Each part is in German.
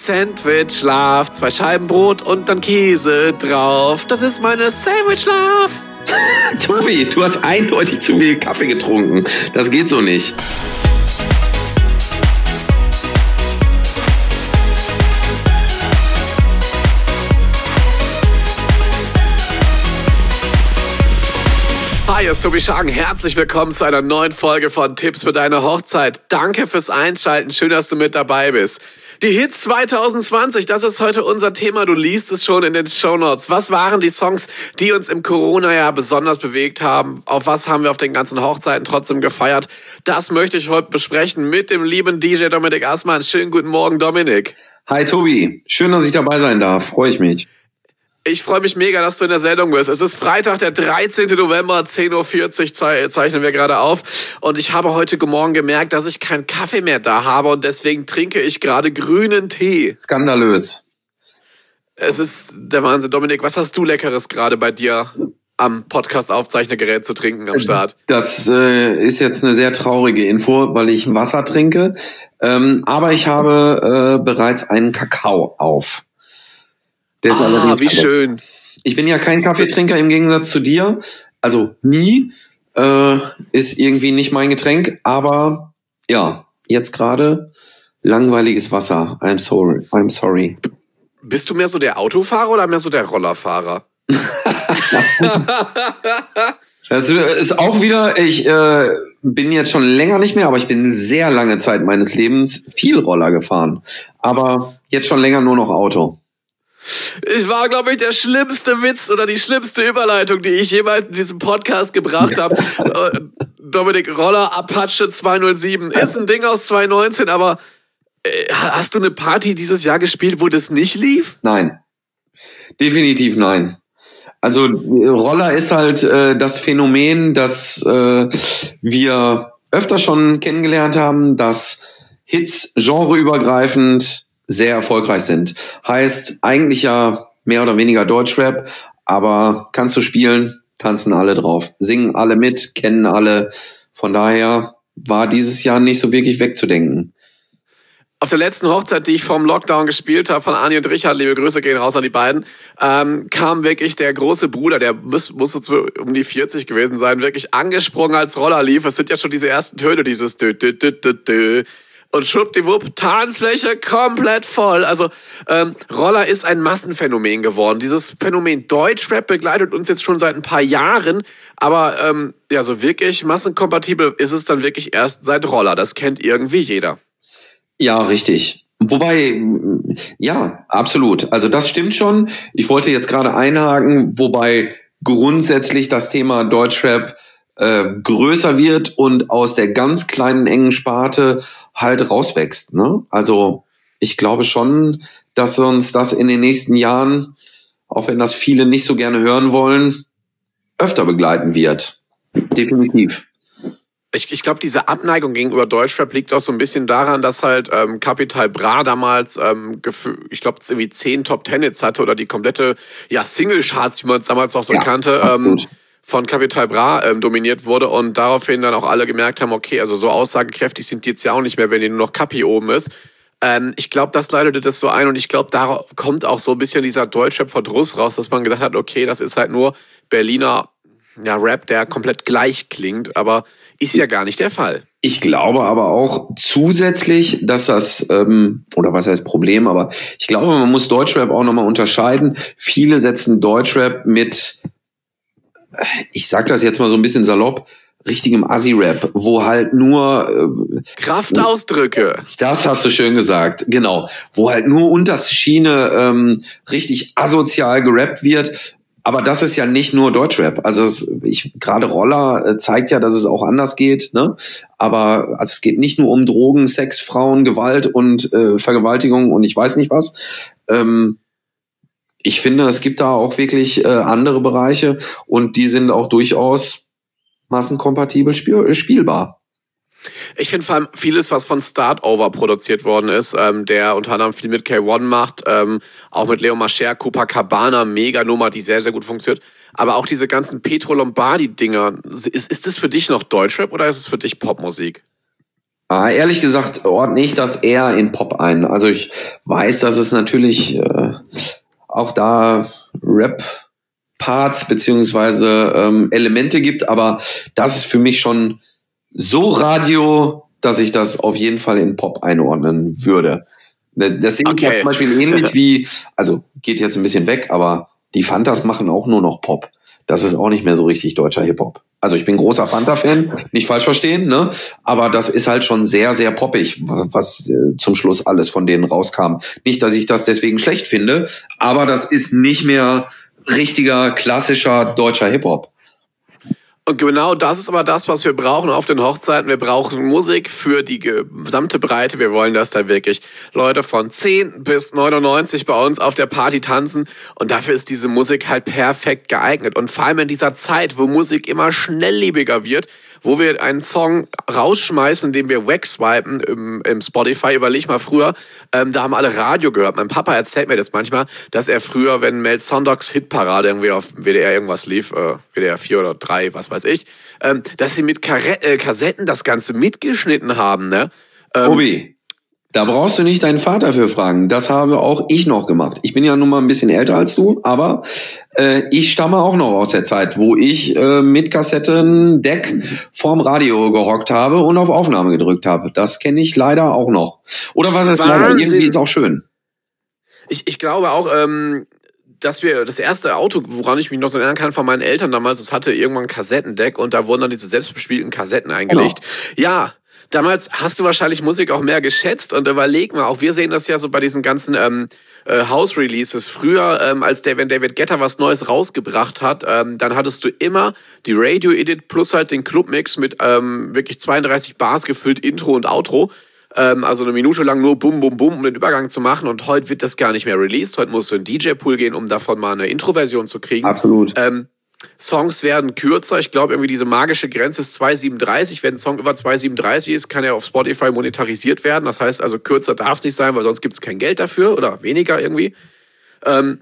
Sandwich Love, zwei Scheiben Brot und dann Käse drauf. Das ist meine Sandwich Love. Tobi, du hast eindeutig zu viel Kaffee getrunken. Das geht so nicht. Hi, hier ist Tobi Schagen. Herzlich willkommen zu einer neuen Folge von Tipps für deine Hochzeit. Danke fürs Einschalten. Schön, dass du mit dabei bist. Die Hits 2020, das ist heute unser Thema. Du liest es schon in den Show Notes. Was waren die Songs, die uns im Corona-Jahr besonders bewegt haben? Auf was haben wir auf den ganzen Hochzeiten trotzdem gefeiert? Das möchte ich heute besprechen mit dem lieben DJ Dominik Assmann. Schönen guten Morgen, Dominik. Hi Tobi, schön, dass ich dabei sein darf. Freue ich mich. Ich freue mich mega, dass du in der Sendung bist. Es ist Freitag, der 13. November, 10.40 Uhr zeichnen wir gerade auf. Und ich habe heute Morgen gemerkt, dass ich keinen Kaffee mehr da habe und deswegen trinke ich gerade grünen Tee. Skandalös. Es ist der Wahnsinn. Dominik, was hast du Leckeres gerade bei dir am Podcast-Aufzeichnergerät zu trinken am Start? Das äh, ist jetzt eine sehr traurige Info, weil ich Wasser trinke. Ähm, aber ich habe äh, bereits einen Kakao auf. Der ah, wie schön. Ich bin ja kein Kaffeetrinker im Gegensatz zu dir. Also nie. Äh, ist irgendwie nicht mein Getränk. Aber ja, jetzt gerade langweiliges Wasser. I'm sorry. I'm sorry. Bist du mehr so der Autofahrer oder mehr so der Rollerfahrer? das ist auch wieder, ich äh, bin jetzt schon länger nicht mehr, aber ich bin sehr lange Zeit meines Lebens viel Roller gefahren. Aber jetzt schon länger nur noch Auto. Es war, glaube ich, der schlimmste Witz oder die schlimmste Überleitung, die ich jemals in diesem Podcast gebracht habe. Äh, Dominik Roller Apache 207 ist ein Ding aus 2019, aber äh, hast du eine Party dieses Jahr gespielt, wo das nicht lief? Nein. Definitiv nein. Also Roller ist halt äh, das Phänomen, das äh, wir öfter schon kennengelernt haben, dass Hits genreübergreifend sehr erfolgreich sind. Heißt eigentlich ja mehr oder weniger Deutschrap, aber kannst du spielen, tanzen alle drauf, singen alle mit, kennen alle. Von daher war dieses Jahr nicht so wirklich wegzudenken. Auf der letzten Hochzeit, die ich vom Lockdown gespielt habe, von Ani und Richard, liebe Grüße gehen raus an die beiden, ähm, kam wirklich der große Bruder, der muss, muss um die 40 gewesen sein, wirklich angesprungen als Roller lief. Es sind ja schon diese ersten Töne, dieses dö, dö, dö, dö, dö und schwuppdiwupp, Tanzfläche komplett voll. Also ähm, Roller ist ein Massenphänomen geworden. Dieses Phänomen Deutschrap begleitet uns jetzt schon seit ein paar Jahren, aber ähm, ja, so wirklich massenkompatibel ist es dann wirklich erst seit Roller. Das kennt irgendwie jeder. Ja, richtig. Wobei, ja, absolut. Also das stimmt schon. Ich wollte jetzt gerade einhaken, wobei grundsätzlich das Thema Deutschrap äh, größer wird und aus der ganz kleinen engen Sparte halt rauswächst. Ne? Also ich glaube schon, dass uns das in den nächsten Jahren, auch wenn das viele nicht so gerne hören wollen, öfter begleiten wird. Definitiv. Ich, ich glaube, diese Abneigung gegenüber Deutschrap liegt auch so ein bisschen daran, dass halt ähm, Capital Bra damals, ähm, ich glaube, irgendwie zehn Top Ten Hits hatte oder die komplette ja, Single-Charts, wie man es damals auch so ja, kannte. Ähm, von Capital Bra ähm, dominiert wurde und daraufhin dann auch alle gemerkt haben, okay, also so aussagekräftig sind die jetzt ja auch nicht mehr, wenn hier nur noch Capi oben ist. Ähm, ich glaube, das leitete das so ein und ich glaube, da kommt auch so ein bisschen dieser Deutschrap-Verdruss raus, dass man gesagt hat, okay, das ist halt nur Berliner ja, Rap, der komplett gleich klingt, aber ist ja gar nicht der Fall. Ich glaube aber auch zusätzlich, dass das, ähm, oder was heißt Problem, aber ich glaube, man muss Deutschrap auch nochmal unterscheiden. Viele setzen Deutschrap mit ich sag das jetzt mal so ein bisschen salopp, richtigem Assi-Rap, wo halt nur äh, Kraftausdrücke. Das hast du schön gesagt, genau. Wo halt nur unter Schiene ähm, richtig asozial gerappt wird. Aber das ist ja nicht nur Deutschrap. Also es, ich gerade Roller äh, zeigt ja, dass es auch anders geht. Ne? Aber also es geht nicht nur um Drogen, Sex, Frauen, Gewalt und äh, Vergewaltigung und ich weiß nicht was. Ähm, ich finde, es gibt da auch wirklich äh, andere Bereiche und die sind auch durchaus massenkompatibel spiel äh, spielbar. Ich finde vor allem vieles, was von Start Over produziert worden ist, ähm, der unter anderem viel mit K1 macht, ähm, auch mit Leo Mascher, Copacabana, mega Nummer, die sehr, sehr gut funktioniert. Aber auch diese ganzen Petro Lombardi-Dinger, ist, ist das für dich noch Deutschrap oder ist es für dich Popmusik? Ah, ehrlich gesagt ordne ich das eher in Pop ein. Also ich weiß, dass es natürlich äh, auch da Rap Parts beziehungsweise ähm, Elemente gibt, aber das ist für mich schon so Radio, dass ich das auf jeden Fall in Pop einordnen würde. Ne, das sehe okay. ich zum Beispiel ähnlich wie, also geht jetzt ein bisschen weg, aber die Fantas machen auch nur noch Pop. Das ist auch nicht mehr so richtig deutscher Hip-Hop. Also ich bin großer Fanta-Fan, nicht falsch verstehen, ne? Aber das ist halt schon sehr, sehr poppig, was äh, zum Schluss alles von denen rauskam. Nicht, dass ich das deswegen schlecht finde, aber das ist nicht mehr richtiger, klassischer deutscher Hip-Hop. Und genau das ist aber das, was wir brauchen auf den Hochzeiten. Wir brauchen Musik für die gesamte Breite. Wir wollen, dass da wirklich Leute von 10 bis 99 bei uns auf der Party tanzen. Und dafür ist diese Musik halt perfekt geeignet. Und vor allem in dieser Zeit, wo Musik immer schnelllebiger wird, wo wir einen Song rausschmeißen, den wir wegswipen im, im Spotify. Überleg mal früher, ähm, da haben alle Radio gehört. Mein Papa erzählt mir das manchmal, dass er früher, wenn Mel Sondogs Hitparade irgendwie auf WDR irgendwas lief, äh, WDR 4 oder 3, was weiß ich, ähm, dass sie mit Kare äh, Kassetten das Ganze mitgeschnitten haben, ne? Ähm, Obi, da brauchst du nicht deinen Vater für fragen. Das habe auch ich noch gemacht. Ich bin ja nun mal ein bisschen älter als du, aber äh, ich stamme auch noch aus der Zeit, wo ich äh, mit Kassettendeck vorm Radio gehockt habe und auf Aufnahme gedrückt habe. Das kenne ich leider auch noch. Oder was ist leider? Irgendwie ist auch schön. Ich, ich glaube auch, ähm, dass wir das erste Auto, woran ich mich noch so erinnern kann, von meinen Eltern damals, es hatte irgendwann ein Kassettendeck und da wurden dann diese selbstbespielten Kassetten eingelegt. Genau. Ja, damals hast du wahrscheinlich Musik auch mehr geschätzt und überleg mal, auch wir sehen das ja so bei diesen ganzen ähm, äh, House-Releases. Früher, ähm, als der, wenn David Getter was Neues rausgebracht hat, ähm, dann hattest du immer die Radio-Edit plus halt den Clubmix mit ähm, wirklich 32 Bars gefüllt, Intro und Outro. Ähm, also eine Minute lang nur Bum, Bum, Bum, um den Übergang zu machen. Und heute wird das gar nicht mehr released. Heute musst du in DJ-Pool gehen, um davon mal eine Intro-Version zu kriegen. Absolut. Ähm, Songs werden kürzer. Ich glaube, irgendwie diese magische Grenze ist 2,37. Wenn ein Song über 2,37 ist, kann er auf Spotify monetarisiert werden. Das heißt also, kürzer darf es nicht sein, weil sonst gibt es kein Geld dafür oder weniger irgendwie. Ähm,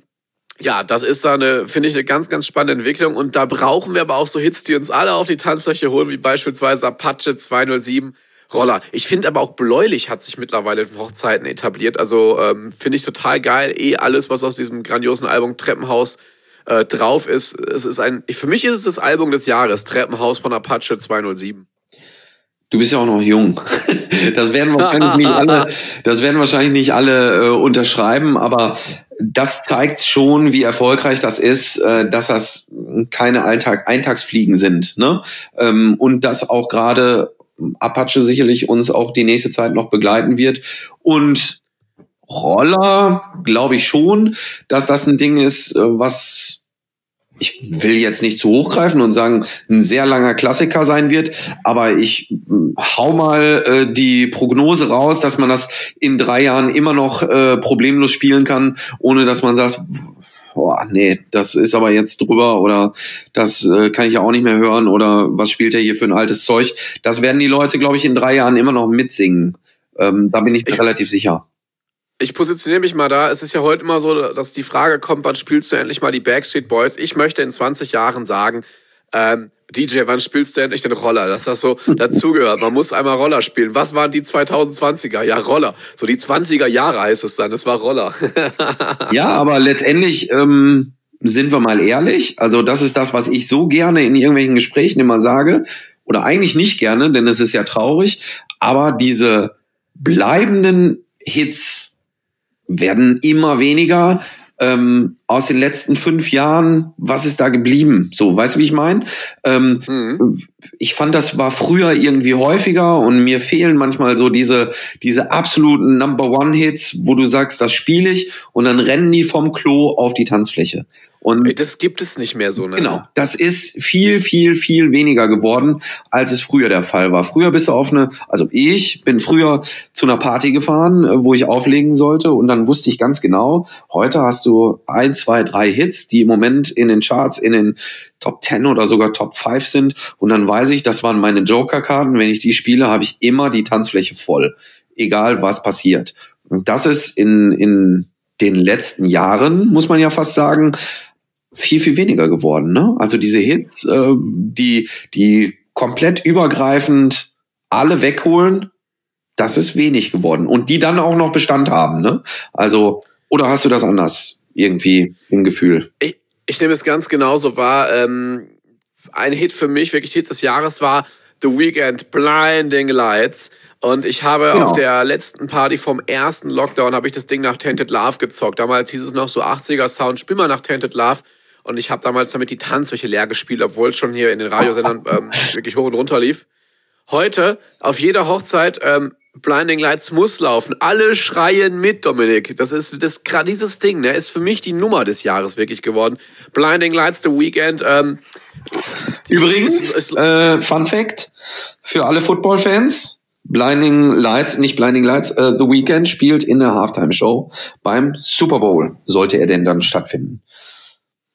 ja, das ist da eine, finde ich, eine ganz, ganz spannende Entwicklung. Und da brauchen wir aber auch so Hits, die uns alle auf die Tanzfläche holen, wie beispielsweise Apache 207. Roller. Ich finde aber auch bläulich hat sich mittlerweile in Hochzeiten etabliert. Also ähm, finde ich total geil. Eh alles, was aus diesem grandiosen Album Treppenhaus äh, drauf ist. Es ist ein, für mich ist es das Album des Jahres, Treppenhaus von Apache 207. Du bist ja auch noch jung. Das werden wahrscheinlich nicht alle, das werden wahrscheinlich nicht alle äh, unterschreiben, aber das zeigt schon, wie erfolgreich das ist, äh, dass das keine Alltag Eintagsfliegen sind, ne? Ähm, und dass auch gerade Apache sicherlich uns auch die nächste Zeit noch begleiten wird und Roller glaube ich schon, dass das ein Ding ist, äh, was ich will jetzt nicht zu hoch greifen und sagen, ein sehr langer Klassiker sein wird, aber ich hm, hau mal äh, die Prognose raus, dass man das in drei Jahren immer noch äh, problemlos spielen kann, ohne dass man sagt, boah, nee, das ist aber jetzt drüber oder das äh, kann ich ja auch nicht mehr hören oder was spielt er hier für ein altes Zeug. Das werden die Leute, glaube ich, in drei Jahren immer noch mitsingen. Ähm, da bin ich mir ich, relativ sicher ich positioniere mich mal da. Es ist ja heute immer so, dass die Frage kommt, wann spielst du endlich mal die Backstreet Boys? Ich möchte in 20 Jahren sagen, ähm, DJ, wann spielst du endlich den Roller? Dass das so dazugehört. Man muss einmal Roller spielen. Was waren die 2020er? Ja, Roller. So die 20er Jahre heißt es dann. Das war Roller. ja, aber letztendlich ähm, sind wir mal ehrlich. Also das ist das, was ich so gerne in irgendwelchen Gesprächen immer sage. Oder eigentlich nicht gerne, denn es ist ja traurig. Aber diese bleibenden Hits, werden immer weniger. Ähm, aus den letzten fünf Jahren, was ist da geblieben? So, weißt du, wie ich meine? Ähm, mhm. Ich fand, das war früher irgendwie häufiger und mir fehlen manchmal so diese, diese absoluten Number One Hits, wo du sagst, das spiele ich und dann rennen die vom Klo auf die Tanzfläche. Und das gibt es nicht mehr so, ne? Genau. Das ist viel, viel, viel weniger geworden, als es früher der Fall war. Früher bist du auf eine, also ich bin früher zu einer Party gefahren, äh, wo ich auflegen sollte und dann wusste ich ganz genau, heute hast du ein, zwei, drei Hits, die im Moment in den Charts, in den Top 10 oder sogar Top 5 sind und dann weiß ich, das waren meine Joker-Karten. Wenn ich die spiele, habe ich immer die Tanzfläche voll. Egal was passiert. Und das ist in, in den letzten Jahren, muss man ja fast sagen, viel, viel weniger geworden. Ne? Also diese Hits, äh, die, die komplett übergreifend alle wegholen, das ist wenig geworden. Und die dann auch noch Bestand haben, ne? Also, oder hast du das anders irgendwie im Gefühl? Ich, ich nehme es ganz genauso wahr. Ähm, ein Hit für mich, wirklich Hit des Jahres war The Weekend Blinding Lights. Und ich habe genau. auf der letzten Party vom ersten Lockdown habe ich das Ding nach Tainted Love gezockt. Damals hieß es noch so 80er Sound, spiel mal nach Tainted Love. Und ich habe damals damit die Tanzfläche leer gespielt, obwohl es schon hier in den Radiosendern ähm, wirklich hoch und runter lief. Heute auf jeder Hochzeit ähm, Blinding Lights muss laufen. Alle schreien mit, Dominik. Das ist das gerade dieses Ding, ne, ist für mich die Nummer des Jahres wirklich geworden. Blinding Lights The Weekend. Ähm, Übrigens, äh, Fun Fact für alle Football-Fans: Blinding Lights, nicht Blinding Lights, äh, The Weekend spielt in der Halftime Show beim Super Bowl. Sollte er denn dann stattfinden?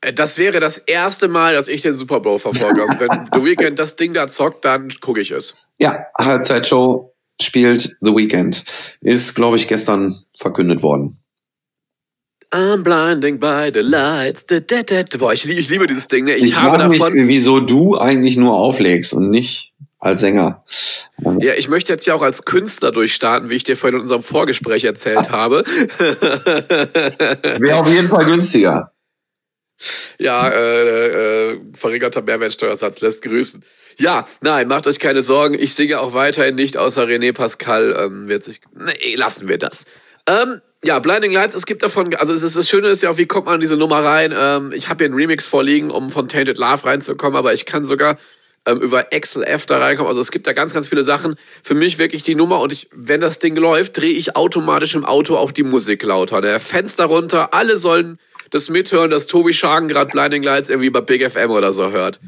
Äh, das wäre das erste Mal, dass ich den Super Bowl verfolge. Also wenn The Weekend das Ding da zockt, dann gucke ich es. Ja, Halbzeitshow spielt The Weekend. Ist, glaube ich, gestern verkündet worden. I'm blinding by the lights. Da, da, da. Boah, ich, ich, liebe dieses Ding. Ne? Ich, ich habe davon. Nicht, wieso du eigentlich nur auflegst und nicht als Sänger. Ja, ich möchte jetzt ja auch als Künstler durchstarten, wie ich dir vorhin in unserem Vorgespräch erzählt habe. Wäre auf jeden Fall günstiger. Ja, äh, äh, verringerter Mehrwertsteuersatz lässt grüßen. Ja, nein, macht euch keine Sorgen. Ich singe auch weiterhin nicht, außer René Pascal ähm, wird sich. Nee, lassen wir das. Ähm, ja, Blinding Lights, es gibt davon, also es ist, das Schöne ist ja auch, wie kommt man in diese Nummer rein? Ähm, ich habe hier einen Remix vorliegen, um von Tainted Love reinzukommen, aber ich kann sogar ähm, über XLF da reinkommen. Also es gibt da ganz, ganz viele Sachen. Für mich wirklich die Nummer und ich, wenn das Ding läuft, drehe ich automatisch im Auto auch die Musik lauter. Der ne? Fenster runter, alle sollen das mithören, dass Tobi Schagen gerade Blinding Lights irgendwie bei Big FM oder so hört.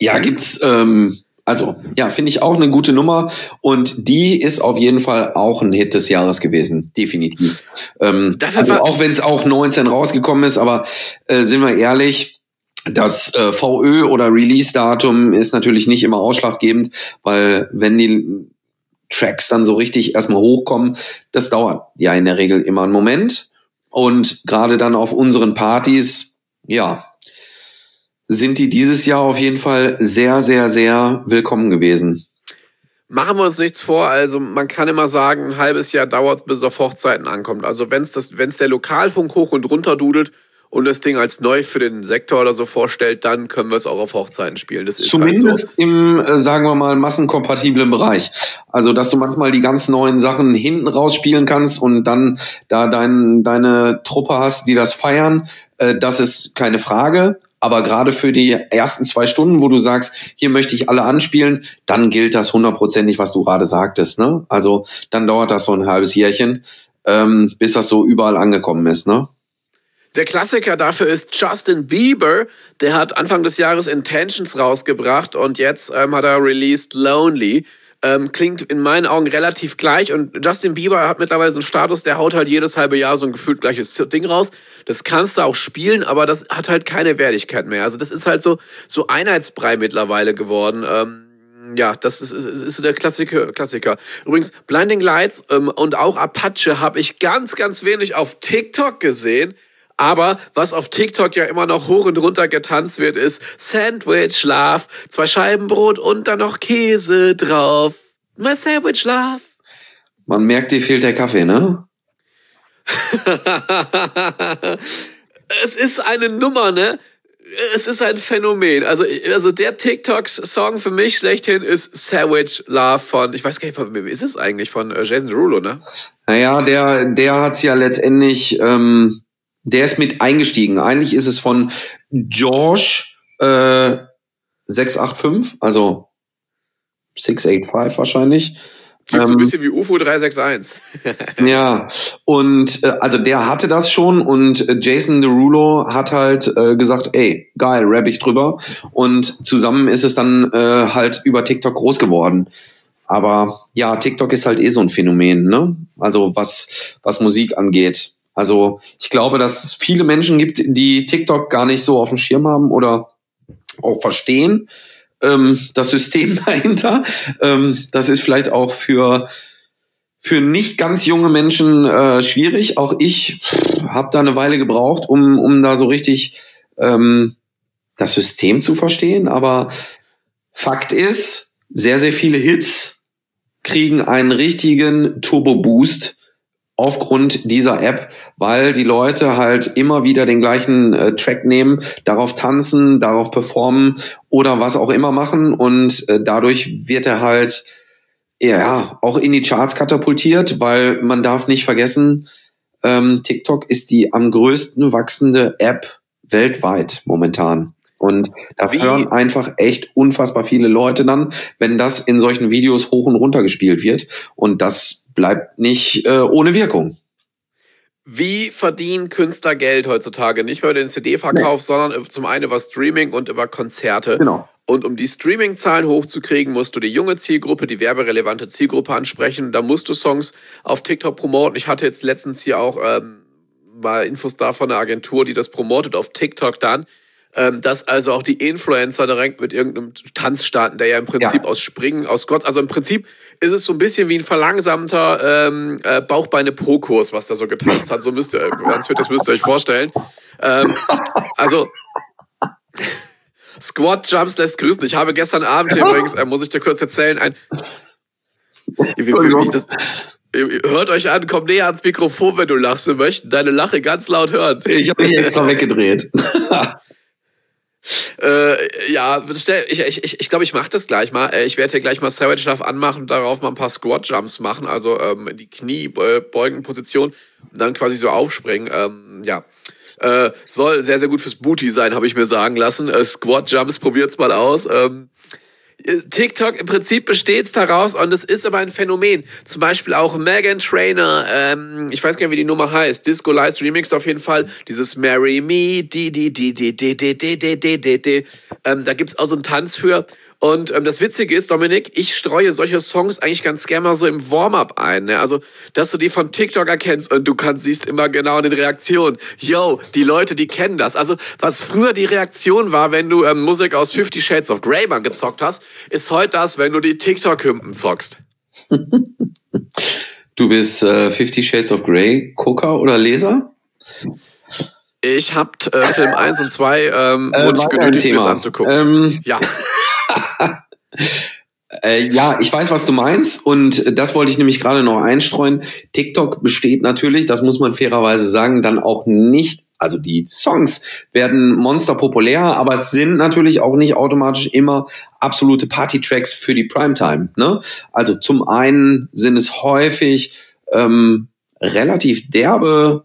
Ja, gibt's, ähm, also, ja, finde ich auch eine gute Nummer. Und die ist auf jeden Fall auch ein Hit des Jahres gewesen. Definitiv. Ähm, also auch wenn es auch 19 rausgekommen ist, aber äh, sind wir ehrlich, das äh, VÖ oder Release-Datum ist natürlich nicht immer ausschlaggebend, weil wenn die Tracks dann so richtig erstmal hochkommen, das dauert ja in der Regel immer einen Moment. Und gerade dann auf unseren Partys, ja, sind die dieses Jahr auf jeden Fall sehr, sehr, sehr willkommen gewesen. Machen wir uns nichts vor, also man kann immer sagen, ein halbes Jahr dauert, bis auf Hochzeiten ankommt. Also wenn es der Lokalfunk hoch und runter dudelt und das Ding als neu für den Sektor oder so vorstellt, dann können wir es auch auf Hochzeiten spielen. Das ist Zumindest halt so. im, äh, sagen wir mal, massenkompatiblen Bereich. Also, dass du manchmal die ganz neuen Sachen hinten rausspielen kannst und dann da dein, deine Truppe hast, die das feiern, äh, das ist keine Frage. Aber gerade für die ersten zwei Stunden, wo du sagst, hier möchte ich alle anspielen, dann gilt das hundertprozentig, was du gerade sagtest. Ne? Also dann dauert das so ein halbes Jährchen, ähm, bis das so überall angekommen ist. Ne? Der Klassiker dafür ist Justin Bieber. Der hat Anfang des Jahres Intentions rausgebracht und jetzt ähm, hat er released Lonely. Ähm, klingt in meinen Augen relativ gleich und Justin Bieber hat mittlerweile so einen Status, der haut halt jedes halbe Jahr so ein gefühlt gleiches Ding raus. Das kannst du auch spielen, aber das hat halt keine Wertigkeit mehr. Also das ist halt so, so Einheitsbrei mittlerweile geworden. Ähm, ja, das ist, ist, ist so der Klassiker, Klassiker. Übrigens, Blinding Lights ähm, und auch Apache habe ich ganz, ganz wenig auf TikTok gesehen. Aber was auf TikTok ja immer noch hoch und runter getanzt wird, ist Sandwich Love, zwei Scheiben Brot und dann noch Käse drauf. My Sandwich Love. Man merkt, dir fehlt der Kaffee, ne? es ist eine Nummer, ne? Es ist ein Phänomen. Also, also der TikTok-Song für mich schlechthin ist Sandwich Love von, ich weiß gar nicht, von wem ist es eigentlich? Von äh, Jason Derulo, ne? Naja, der, der hat's ja letztendlich ähm, der ist mit eingestiegen. Eigentlich ist es von George äh, 685, also 685 wahrscheinlich. Klingt so ein ähm, bisschen wie UFO 361. ja, und äh, also der hatte das schon und äh, Jason Derulo hat halt äh, gesagt, ey, geil, rap ich drüber. Und zusammen ist es dann äh, halt über TikTok groß geworden. Aber ja, TikTok ist halt eh so ein Phänomen, ne? Also was, was Musik angeht. Also ich glaube, dass es viele Menschen gibt, die TikTok gar nicht so auf dem Schirm haben oder auch verstehen. Ähm, das System dahinter. Ähm, das ist vielleicht auch für für nicht ganz junge Menschen äh, schwierig. Auch ich habe da eine Weile gebraucht, um, um da so richtig ähm, das System zu verstehen. Aber Fakt ist, sehr, sehr viele Hits kriegen einen richtigen Turbo-Boost aufgrund dieser App, weil die Leute halt immer wieder den gleichen äh, Track nehmen, darauf tanzen, darauf performen oder was auch immer machen und äh, dadurch wird er halt ja auch in die Charts katapultiert, weil man darf nicht vergessen, ähm, TikTok ist die am größten wachsende App weltweit momentan. Und da Wie? hören einfach echt unfassbar viele Leute dann, wenn das in solchen Videos hoch und runter gespielt wird. Und das bleibt nicht äh, ohne Wirkung. Wie verdienen Künstler Geld heutzutage? Nicht mehr über den CD-Verkauf, nee. sondern zum einen über Streaming und über Konzerte. Genau. Und um die Streaming-Zahlen hochzukriegen, musst du die junge Zielgruppe, die werberelevante Zielgruppe ansprechen. Da musst du Songs auf TikTok promoten. Ich hatte jetzt letztens hier auch ähm, mal Infos da von einer Agentur, die das promotet auf TikTok dann ähm, dass also auch die Influencer direkt mit irgendeinem Tanz starten, der ja im Prinzip ja. aus Springen, aus Gott, also im Prinzip ist es so ein bisschen wie ein verlangsamter ähm, äh, Bauchbeine-Po-Kurs, was da so getanzt hat. So müsst ihr, ganz das müsst ihr euch vorstellen. Ähm, also Squat Jumps lässt grüßen. Ich habe gestern Abend hier übrigens, äh, muss ich dir kurz erzählen, ein. Wie, wie, wie, das, hört euch an, komm näher ans Mikrofon, wenn du lachst. Wir möchten deine Lache ganz laut hören. Ich habe mich extra weggedreht. Äh, ja, ich ich, ich, ich glaube, ich mache das gleich mal. Äh, ich werde hier gleich mal Savage Love anmachen und darauf mal ein paar Squat Jumps machen, also ähm, in die Kniebeugenposition und dann quasi so aufspringen. Ähm, ja. Äh, soll sehr, sehr gut fürs Booty sein, habe ich mir sagen lassen. Äh, Squat Jumps, probiert's mal aus. Ähm, TikTok im Prinzip besteht daraus und es ist aber ein Phänomen. Zum Beispiel auch Megan Trainer, ähm, ich weiß gar nicht, wie die Nummer heißt, Disco Lights Remix auf jeden Fall, dieses Marry Me, di, di, di, di, di, di, di, di, di, di. Ähm, da gibt's auch so einen Tanz für und ähm, das Witzige ist, Dominik, ich streue solche Songs eigentlich ganz gerne mal so im Warm-up ein. Ne? Also, dass du die von TikTok erkennst und du kannst, siehst immer genau in den Reaktionen, yo, die Leute, die kennen das. Also, was früher die Reaktion war, wenn du ähm, Musik aus Fifty Shades of Grey mal gezockt hast, ist heute das, wenn du die TikTok-Hymnen zockst. du bist äh, Fifty Shades of Grey Gucker oder Leser? Ich hab äh, Film 1 und 2 ähm, äh, wurde ich genötigt, mir anzugucken. Ähm, ja. Äh, ja, ich weiß, was du meinst und das wollte ich nämlich gerade noch einstreuen. TikTok besteht natürlich, das muss man fairerweise sagen, dann auch nicht, also die Songs werden monster populär, aber es sind natürlich auch nicht automatisch immer absolute Party-Tracks für die Primetime. Ne? Also zum einen sind es häufig ähm, relativ derbe,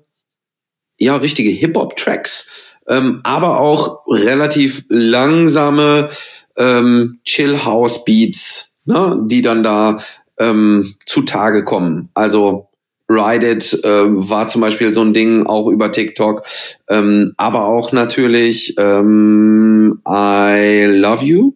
ja, richtige Hip-Hop-Tracks, ähm, aber auch relativ langsame ähm, Chill House Beats, ne, die dann da ähm, zutage kommen. Also Ride It äh, war zum Beispiel so ein Ding auch über TikTok, ähm, aber auch natürlich ähm, I Love You.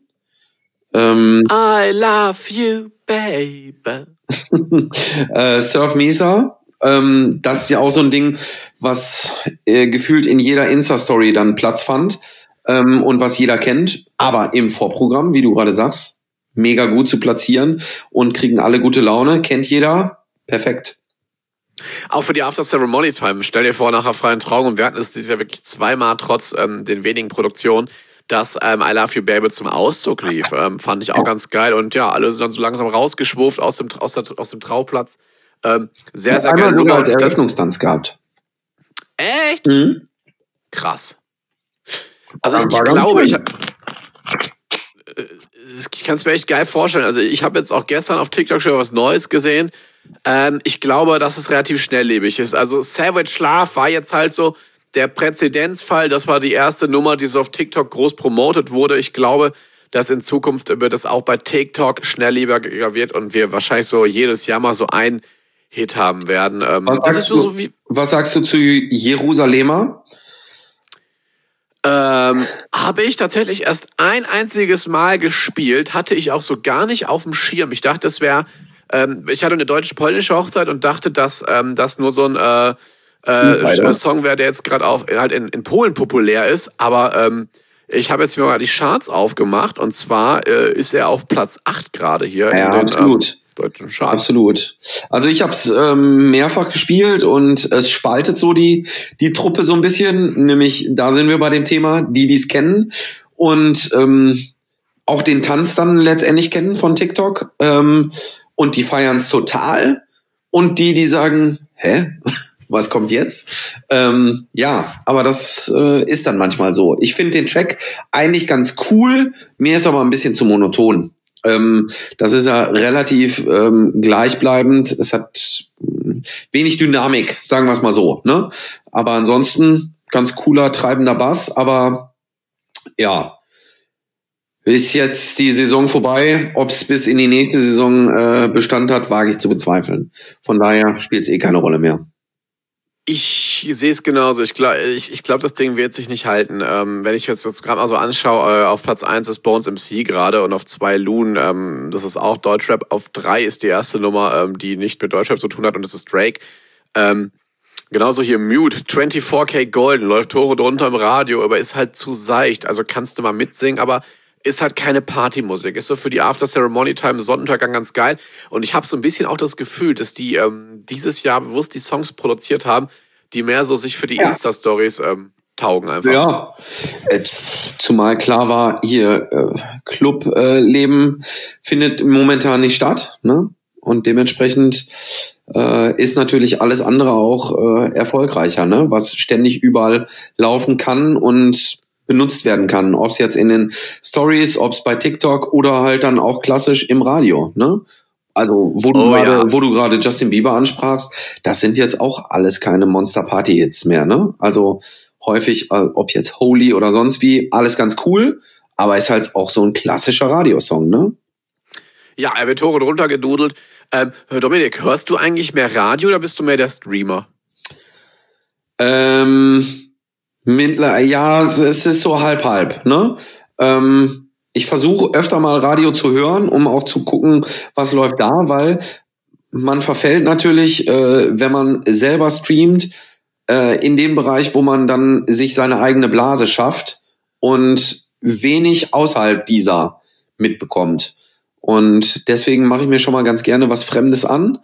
Ähm, I Love You, Baby. äh, Surf Misa. Ähm, das ist ja auch so ein Ding, was äh, gefühlt in jeder Insta-Story dann Platz fand ähm, und was jeder kennt, aber im Vorprogramm, wie du gerade sagst, mega gut zu platzieren und kriegen alle gute Laune, kennt jeder, perfekt. Auch für die After Ceremony Time. Stell dir vor, nachher freien Traum und wir hatten es dieses Jahr wirklich zweimal trotz ähm, den wenigen Produktionen, dass ähm, I Love You Baby zum Auszug lief. Ähm, fand ich auch ganz geil. Und ja, alle sind dann so langsam rausgeschwurft aus dem, aus, der, aus dem Trauplatz. Ähm, sehr, sehr geil. Einmal als Eröffnungstanz gehabt. Echt? Mhm. Krass. Also ich, ich glaube, ich, äh, ich kann es mir echt geil vorstellen. Also ich habe jetzt auch gestern auf TikTok schon was Neues gesehen. Ähm, ich glaube, dass es relativ schnelllebig ist. Also Savage Schlaf war jetzt halt so der Präzedenzfall. Das war die erste Nummer, die so auf TikTok groß promotet wurde. Ich glaube, dass in Zukunft wird es auch bei TikTok schnelllebiger wird und wir wahrscheinlich so jedes Jahr mal so ein Hit haben werden. Ähm, was, sagst du, so was sagst du zu Jerusalemer? Ähm, habe ich tatsächlich erst ein einziges Mal gespielt, hatte ich auch so gar nicht auf dem Schirm. Ich dachte, das wäre, ähm, ich hatte eine deutsch-polnische Hochzeit und dachte, dass ähm, das nur so ein äh, äh, Song wäre, der jetzt gerade auf halt in, in Polen populär ist. Aber ähm, ich habe jetzt mir mal die Charts aufgemacht und zwar äh, ist er auf Platz 8 gerade hier. Ja, in den, absolut. Ähm, deutschen Charts. Absolut. Also ich habe es ähm, mehrfach gespielt und es spaltet so die die Truppe so ein bisschen. Nämlich da sind wir bei dem Thema, die dies kennen und ähm, auch den Tanz dann letztendlich kennen von TikTok. Ähm, und die feiern es total und die, die sagen, hä? Was kommt jetzt? Ähm, ja, aber das äh, ist dann manchmal so. Ich finde den Track eigentlich ganz cool. Mir ist aber ein bisschen zu monoton. Ähm, das ist ja relativ ähm, gleichbleibend. Es hat wenig Dynamik, sagen wir es mal so. Ne? Aber ansonsten ganz cooler, treibender Bass. Aber ja, ist jetzt die Saison vorbei. Ob es bis in die nächste Saison äh, Bestand hat, wage ich zu bezweifeln. Von daher spielt es eh keine Rolle mehr. Ich sehe es genauso. Ich glaube, ich, ich glaub, das Ding wird sich nicht halten. Ähm, wenn ich jetzt gerade mal so anschaue, äh, auf Platz 1 ist Bones MC gerade und auf 2 Loon, ähm, das ist auch Deutschrap. Auf 3 ist die erste Nummer, ähm, die nicht mit Deutschrap zu tun hat und das ist Drake. Ähm, genauso hier Mute, 24K Golden, läuft hoch und runter im Radio, aber ist halt zu seicht. Also kannst du mal mitsingen, aber ist halt keine Partymusik. Ist so für die After Ceremony Time Sonnenuntergang ganz geil. Und ich habe so ein bisschen auch das Gefühl, dass die ähm, dieses Jahr bewusst die Songs produziert haben, die mehr so sich für die ja. Insta-Stories ähm, taugen einfach. Ja, äh, zumal klar war, hier äh, Clubleben äh, findet momentan nicht statt. Ne? Und dementsprechend äh, ist natürlich alles andere auch äh, erfolgreicher, ne? was ständig überall laufen kann und benutzt werden kann. Ob es jetzt in den Stories, ob es bei TikTok oder halt dann auch klassisch im Radio. Ne? Also wo du oh, gerade, ja. wo du gerade Justin Bieber ansprachst, das sind jetzt auch alles keine Monster Party Hits mehr. Ne? Also häufig, äh, ob jetzt Holy oder sonst wie, alles ganz cool, aber ist halt auch so ein klassischer Radiosong. Ne? Ja, er wird hoch und runter gedudelt. Ähm, Dominik, hörst du eigentlich mehr Radio oder bist du mehr der Streamer? Ähm, Mittler, ja, es ist so halb halb. Ne? Ähm, ich versuche öfter mal Radio zu hören, um auch zu gucken, was läuft da, weil man verfällt natürlich, äh, wenn man selber streamt, äh, in dem Bereich, wo man dann sich seine eigene Blase schafft und wenig außerhalb dieser mitbekommt. Und deswegen mache ich mir schon mal ganz gerne was Fremdes an.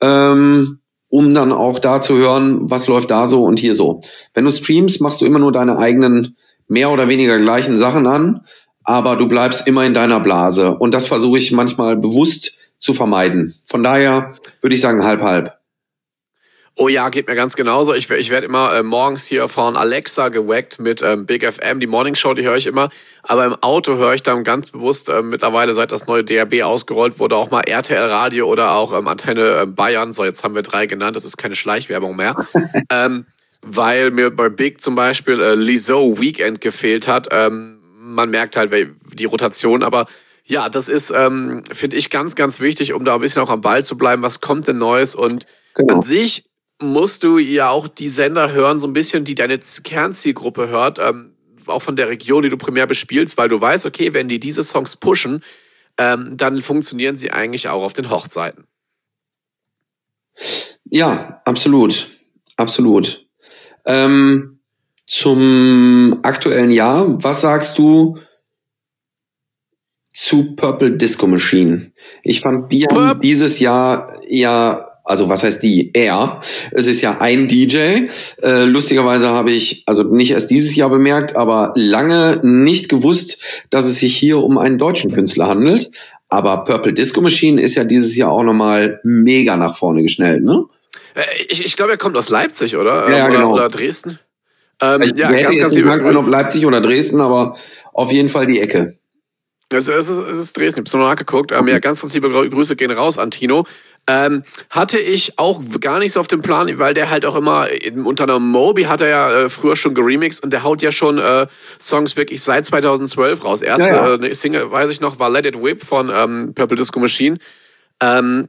Ähm, um dann auch da zu hören, was läuft da so und hier so. Wenn du streamst, machst du immer nur deine eigenen mehr oder weniger gleichen Sachen an, aber du bleibst immer in deiner Blase. Und das versuche ich manchmal bewusst zu vermeiden. Von daher würde ich sagen halb halb. Oh ja, geht mir ganz genauso. Ich, ich werde immer äh, morgens hier von Alexa geweckt mit ähm, Big FM. Die Morning Show, die höre ich immer. Aber im Auto höre ich dann ganz bewusst äh, mittlerweile, seit das neue DRB ausgerollt wurde, auch mal RTL Radio oder auch ähm, Antenne äh, Bayern. So, jetzt haben wir drei genannt. Das ist keine Schleichwerbung mehr. ähm, weil mir bei Big zum Beispiel äh, Lizzo Weekend gefehlt hat. Ähm, man merkt halt die Rotation, aber ja, das ist, ähm, finde ich, ganz, ganz wichtig, um da ein bisschen auch am Ball zu bleiben. Was kommt denn Neues? Und genau. an sich musst du ja auch die Sender hören, so ein bisschen, die deine Kernzielgruppe hört, ähm, auch von der Region, die du primär bespielst, weil du weißt, okay, wenn die diese Songs pushen, ähm, dann funktionieren sie eigentlich auch auf den Hochzeiten. Ja, absolut. Absolut. Ähm, zum aktuellen Jahr, was sagst du zu Purple Disco Machine? Ich fand die haben dieses Jahr ja also was heißt die? Er. Es ist ja ein DJ. Äh, lustigerweise habe ich, also nicht erst dieses Jahr bemerkt, aber lange nicht gewusst, dass es sich hier um einen deutschen Künstler handelt. Aber Purple Disco Machine ist ja dieses Jahr auch nochmal mega nach vorne geschnellt, ne? Äh, ich, ich glaube, er kommt aus Leipzig, oder? Ja, oder, genau. oder Dresden. Ähm, ich ja, hätte ganz, jetzt ganz nicht ob Leipzig oder Dresden, aber auf jeden Fall die Ecke. Es, es, ist, es ist Dresden, ich habe noch nachgeguckt. Ähm, ja, ganz, ganz liebe Grüße gehen raus an Tino. Ähm, hatte ich auch gar nicht so auf dem Plan, weil der halt auch immer unter einer Moby hat er ja äh, früher schon geremixed und der haut ja schon äh, Songs wirklich seit 2012 raus. Erste ja, ja. Äh, Single, weiß ich noch, war Let It Whip von ähm, Purple Disco Machine. Ähm,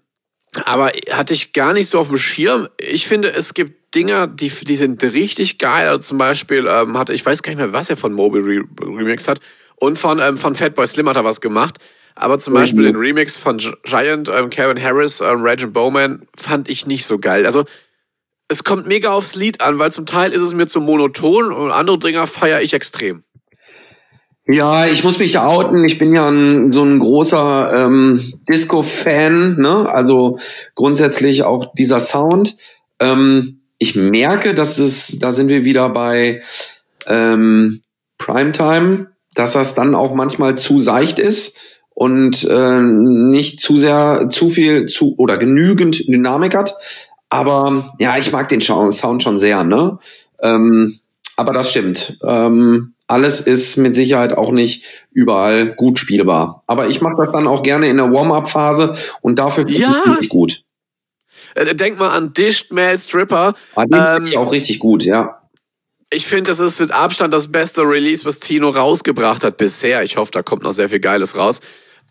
aber hatte ich gar nicht so auf dem Schirm. Ich finde, es gibt Dinger, die, die sind richtig geil. Also zum Beispiel ähm, hatte, ich weiß gar nicht mehr, was er von Moby re remixed hat. Und von, ähm, von Fatboy Slim hat er was gemacht. Aber zum Beispiel den Remix von Giant, ähm, Kevin Harris, ähm, Regent Bowman fand ich nicht so geil. Also es kommt mega aufs Lied an, weil zum Teil ist es mir zu monoton und andere Dinger feiere ich extrem. Ja, ich muss mich outen. Ich bin ja ein, so ein großer ähm, Disco-Fan, ne? Also grundsätzlich auch dieser Sound. Ähm, ich merke, dass es, da sind wir wieder bei ähm, Primetime, dass das dann auch manchmal zu seicht ist und äh, nicht zu sehr, zu viel, zu oder genügend Dynamik hat. Aber ja, ich mag den Sound schon sehr, ne? Ähm, aber das stimmt. Ähm, alles ist mit Sicherheit auch nicht überall gut spielbar. Aber ich mache das dann auch gerne in der Warm-up-Phase und dafür ja. ist es gut. Äh, denk mal an Dished Male Stripper. Ah, den ähm, auch richtig gut, ja. Ich finde, das ist mit Abstand das beste Release, was Tino rausgebracht hat bisher. Ich hoffe, da kommt noch sehr viel Geiles raus.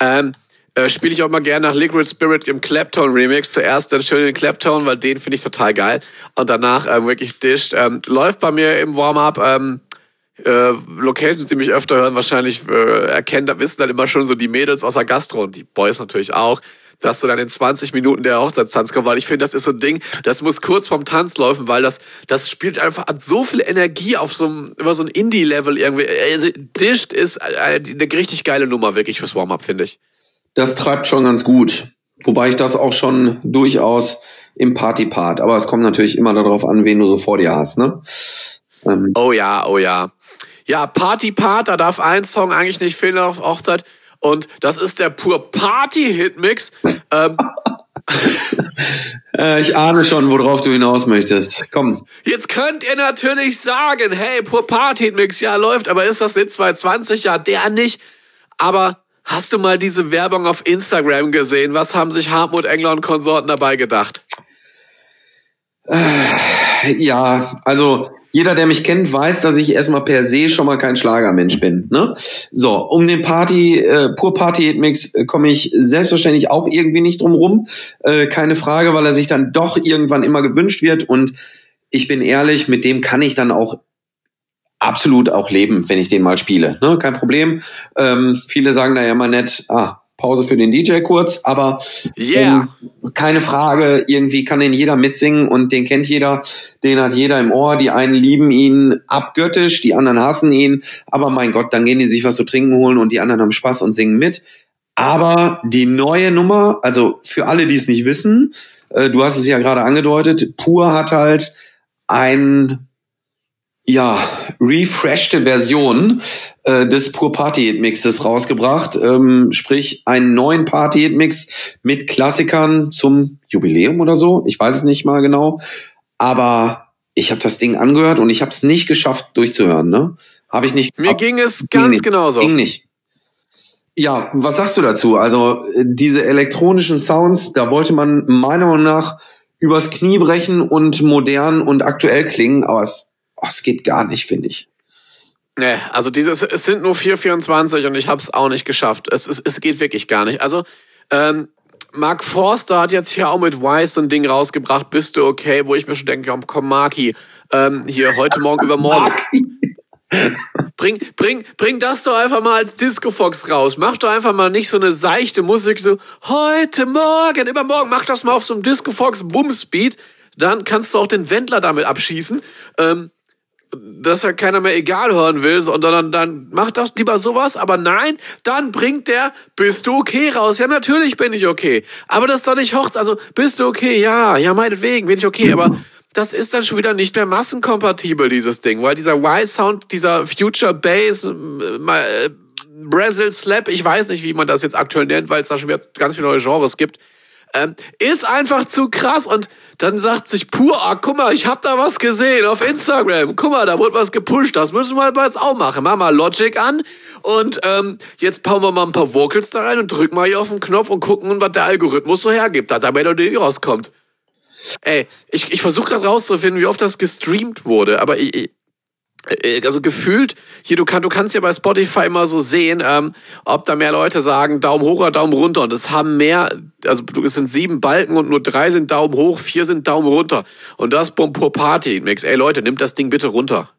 Ähm, äh, Spiele ich auch mal gerne nach Liquid Spirit im Claptone Remix. Zuerst dann schön den Claptone, weil den finde ich total geil. Und danach äh, wirklich dished. Ähm, läuft bei mir im Warm-up. Ähm, äh, Locations, die mich öfter hören, wahrscheinlich äh, erkennen, da wissen dann immer schon so die Mädels aus der Gastro und die Boys natürlich auch dass du dann in 20 Minuten der Hochzeitstanz kommst, weil ich finde, das ist so ein Ding, das muss kurz vorm Tanz laufen, weil das, das spielt einfach, hat so viel Energie auf so einem, über so ein Indie-Level irgendwie. Also, Dished ist eine, eine richtig geile Nummer wirklich fürs Warm-Up, finde ich. Das treibt schon ganz gut. Wobei ich das auch schon durchaus im Party-Part, aber es kommt natürlich immer darauf an, wen du so vor dir hast, ne? Ähm. Oh ja, oh ja. Ja, Party-Part, da darf ein Song eigentlich nicht fehlen auf Hochzeit. Und das ist der pur Party-Hitmix. ähm, äh, ich ahne schon, worauf du hinaus möchtest. Komm. Jetzt könnt ihr natürlich sagen, hey, pur Party-Hitmix, ja, läuft, aber ist das nicht 220? Ja, der nicht. Aber hast du mal diese Werbung auf Instagram gesehen? Was haben sich Hartmut Engler und Konsorten dabei gedacht? Ja, also jeder, der mich kennt, weiß, dass ich erstmal per se schon mal kein Schlagermensch bin. Ne? So, um den Party, äh, pur Party-Mix äh, komme ich selbstverständlich auch irgendwie nicht drum rum. Äh, keine Frage, weil er sich dann doch irgendwann immer gewünscht wird. Und ich bin ehrlich, mit dem kann ich dann auch absolut auch leben, wenn ich den mal spiele. Ne? Kein Problem. Ähm, viele sagen da ja mal nett, ah, Pause für den DJ kurz, aber yeah. ähm, keine Frage, irgendwie kann den jeder mitsingen und den kennt jeder, den hat jeder im Ohr. Die einen lieben ihn abgöttisch, die anderen hassen ihn, aber mein Gott, dann gehen die sich was zu trinken holen und die anderen haben Spaß und singen mit. Aber die neue Nummer, also für alle, die es nicht wissen, äh, du hast es ja gerade angedeutet, Pur hat halt ein ja, refreshte Version äh, des Pur Party Hit Mixes rausgebracht. Ähm, sprich, einen neuen Party Hit Mix mit Klassikern zum Jubiläum oder so. Ich weiß es nicht mal genau. Aber ich habe das Ding angehört und ich habe es nicht geschafft durchzuhören. Ne? Habe ich nicht. Mir ging es ging ganz nicht, genauso. Ging nicht. Ja, was sagst du dazu? Also äh, diese elektronischen Sounds, da wollte man meiner Meinung nach übers Knie brechen und modern und aktuell klingen, aber es oh, es geht gar nicht, finde ich. Nee, also dieses, es sind nur 4,24 und ich habe es auch nicht geschafft. Es, es, es geht wirklich gar nicht. Also, ähm, Mark Forster hat jetzt hier auch mit Wise so ein Ding rausgebracht, bist du okay, wo ich mir schon denke, komm, Marki, ähm, hier heute Morgen übermorgen. bring, bring, bring das doch einfach mal als Disco Fox raus. Mach doch einfach mal nicht so eine seichte Musik, so heute Morgen, übermorgen, mach das mal auf so einem Disco Fox Bumspeed. Dann kannst du auch den Wendler damit abschießen. Ähm, dass ja keiner mehr egal hören will, sondern dann, dann macht doch lieber sowas. Aber nein, dann bringt der Bist du okay raus. Ja, natürlich bin ich okay. Aber das ist doch nicht Hochzeit. Also, bist du okay? Ja, ja, meinetwegen bin ich okay. Aber das ist dann schon wieder nicht mehr massenkompatibel, dieses Ding. Weil dieser Y-Sound, dieser Future Bass, äh, äh, Brazil Slap, ich weiß nicht, wie man das jetzt aktuell nennt, weil es da schon wieder ganz viele neue Genres gibt, ähm, ist einfach zu krass und dann sagt sich pur, ah, guck mal, ich hab da was gesehen auf Instagram. Guck mal, da wurde was gepusht. Das müssen wir jetzt auch machen. Mach mal Logic an und ähm, jetzt pauen wir mal ein paar Vocals da rein und drücken mal hier auf den Knopf und gucken, was der Algorithmus so hergibt, dass da Melodie rauskommt. Ey, ich, ich versuche gerade rauszufinden, wie oft das gestreamt wurde, aber ich, also gefühlt, hier, du, kann, du kannst ja bei Spotify immer so sehen, ähm, ob da mehr Leute sagen, Daumen hoch oder Daumen runter. Und es haben mehr, also es sind sieben Balken und nur drei sind Daumen hoch, vier sind Daumen runter. Und das Bon pur Party. Mix, ey Leute, nimmt das Ding bitte runter.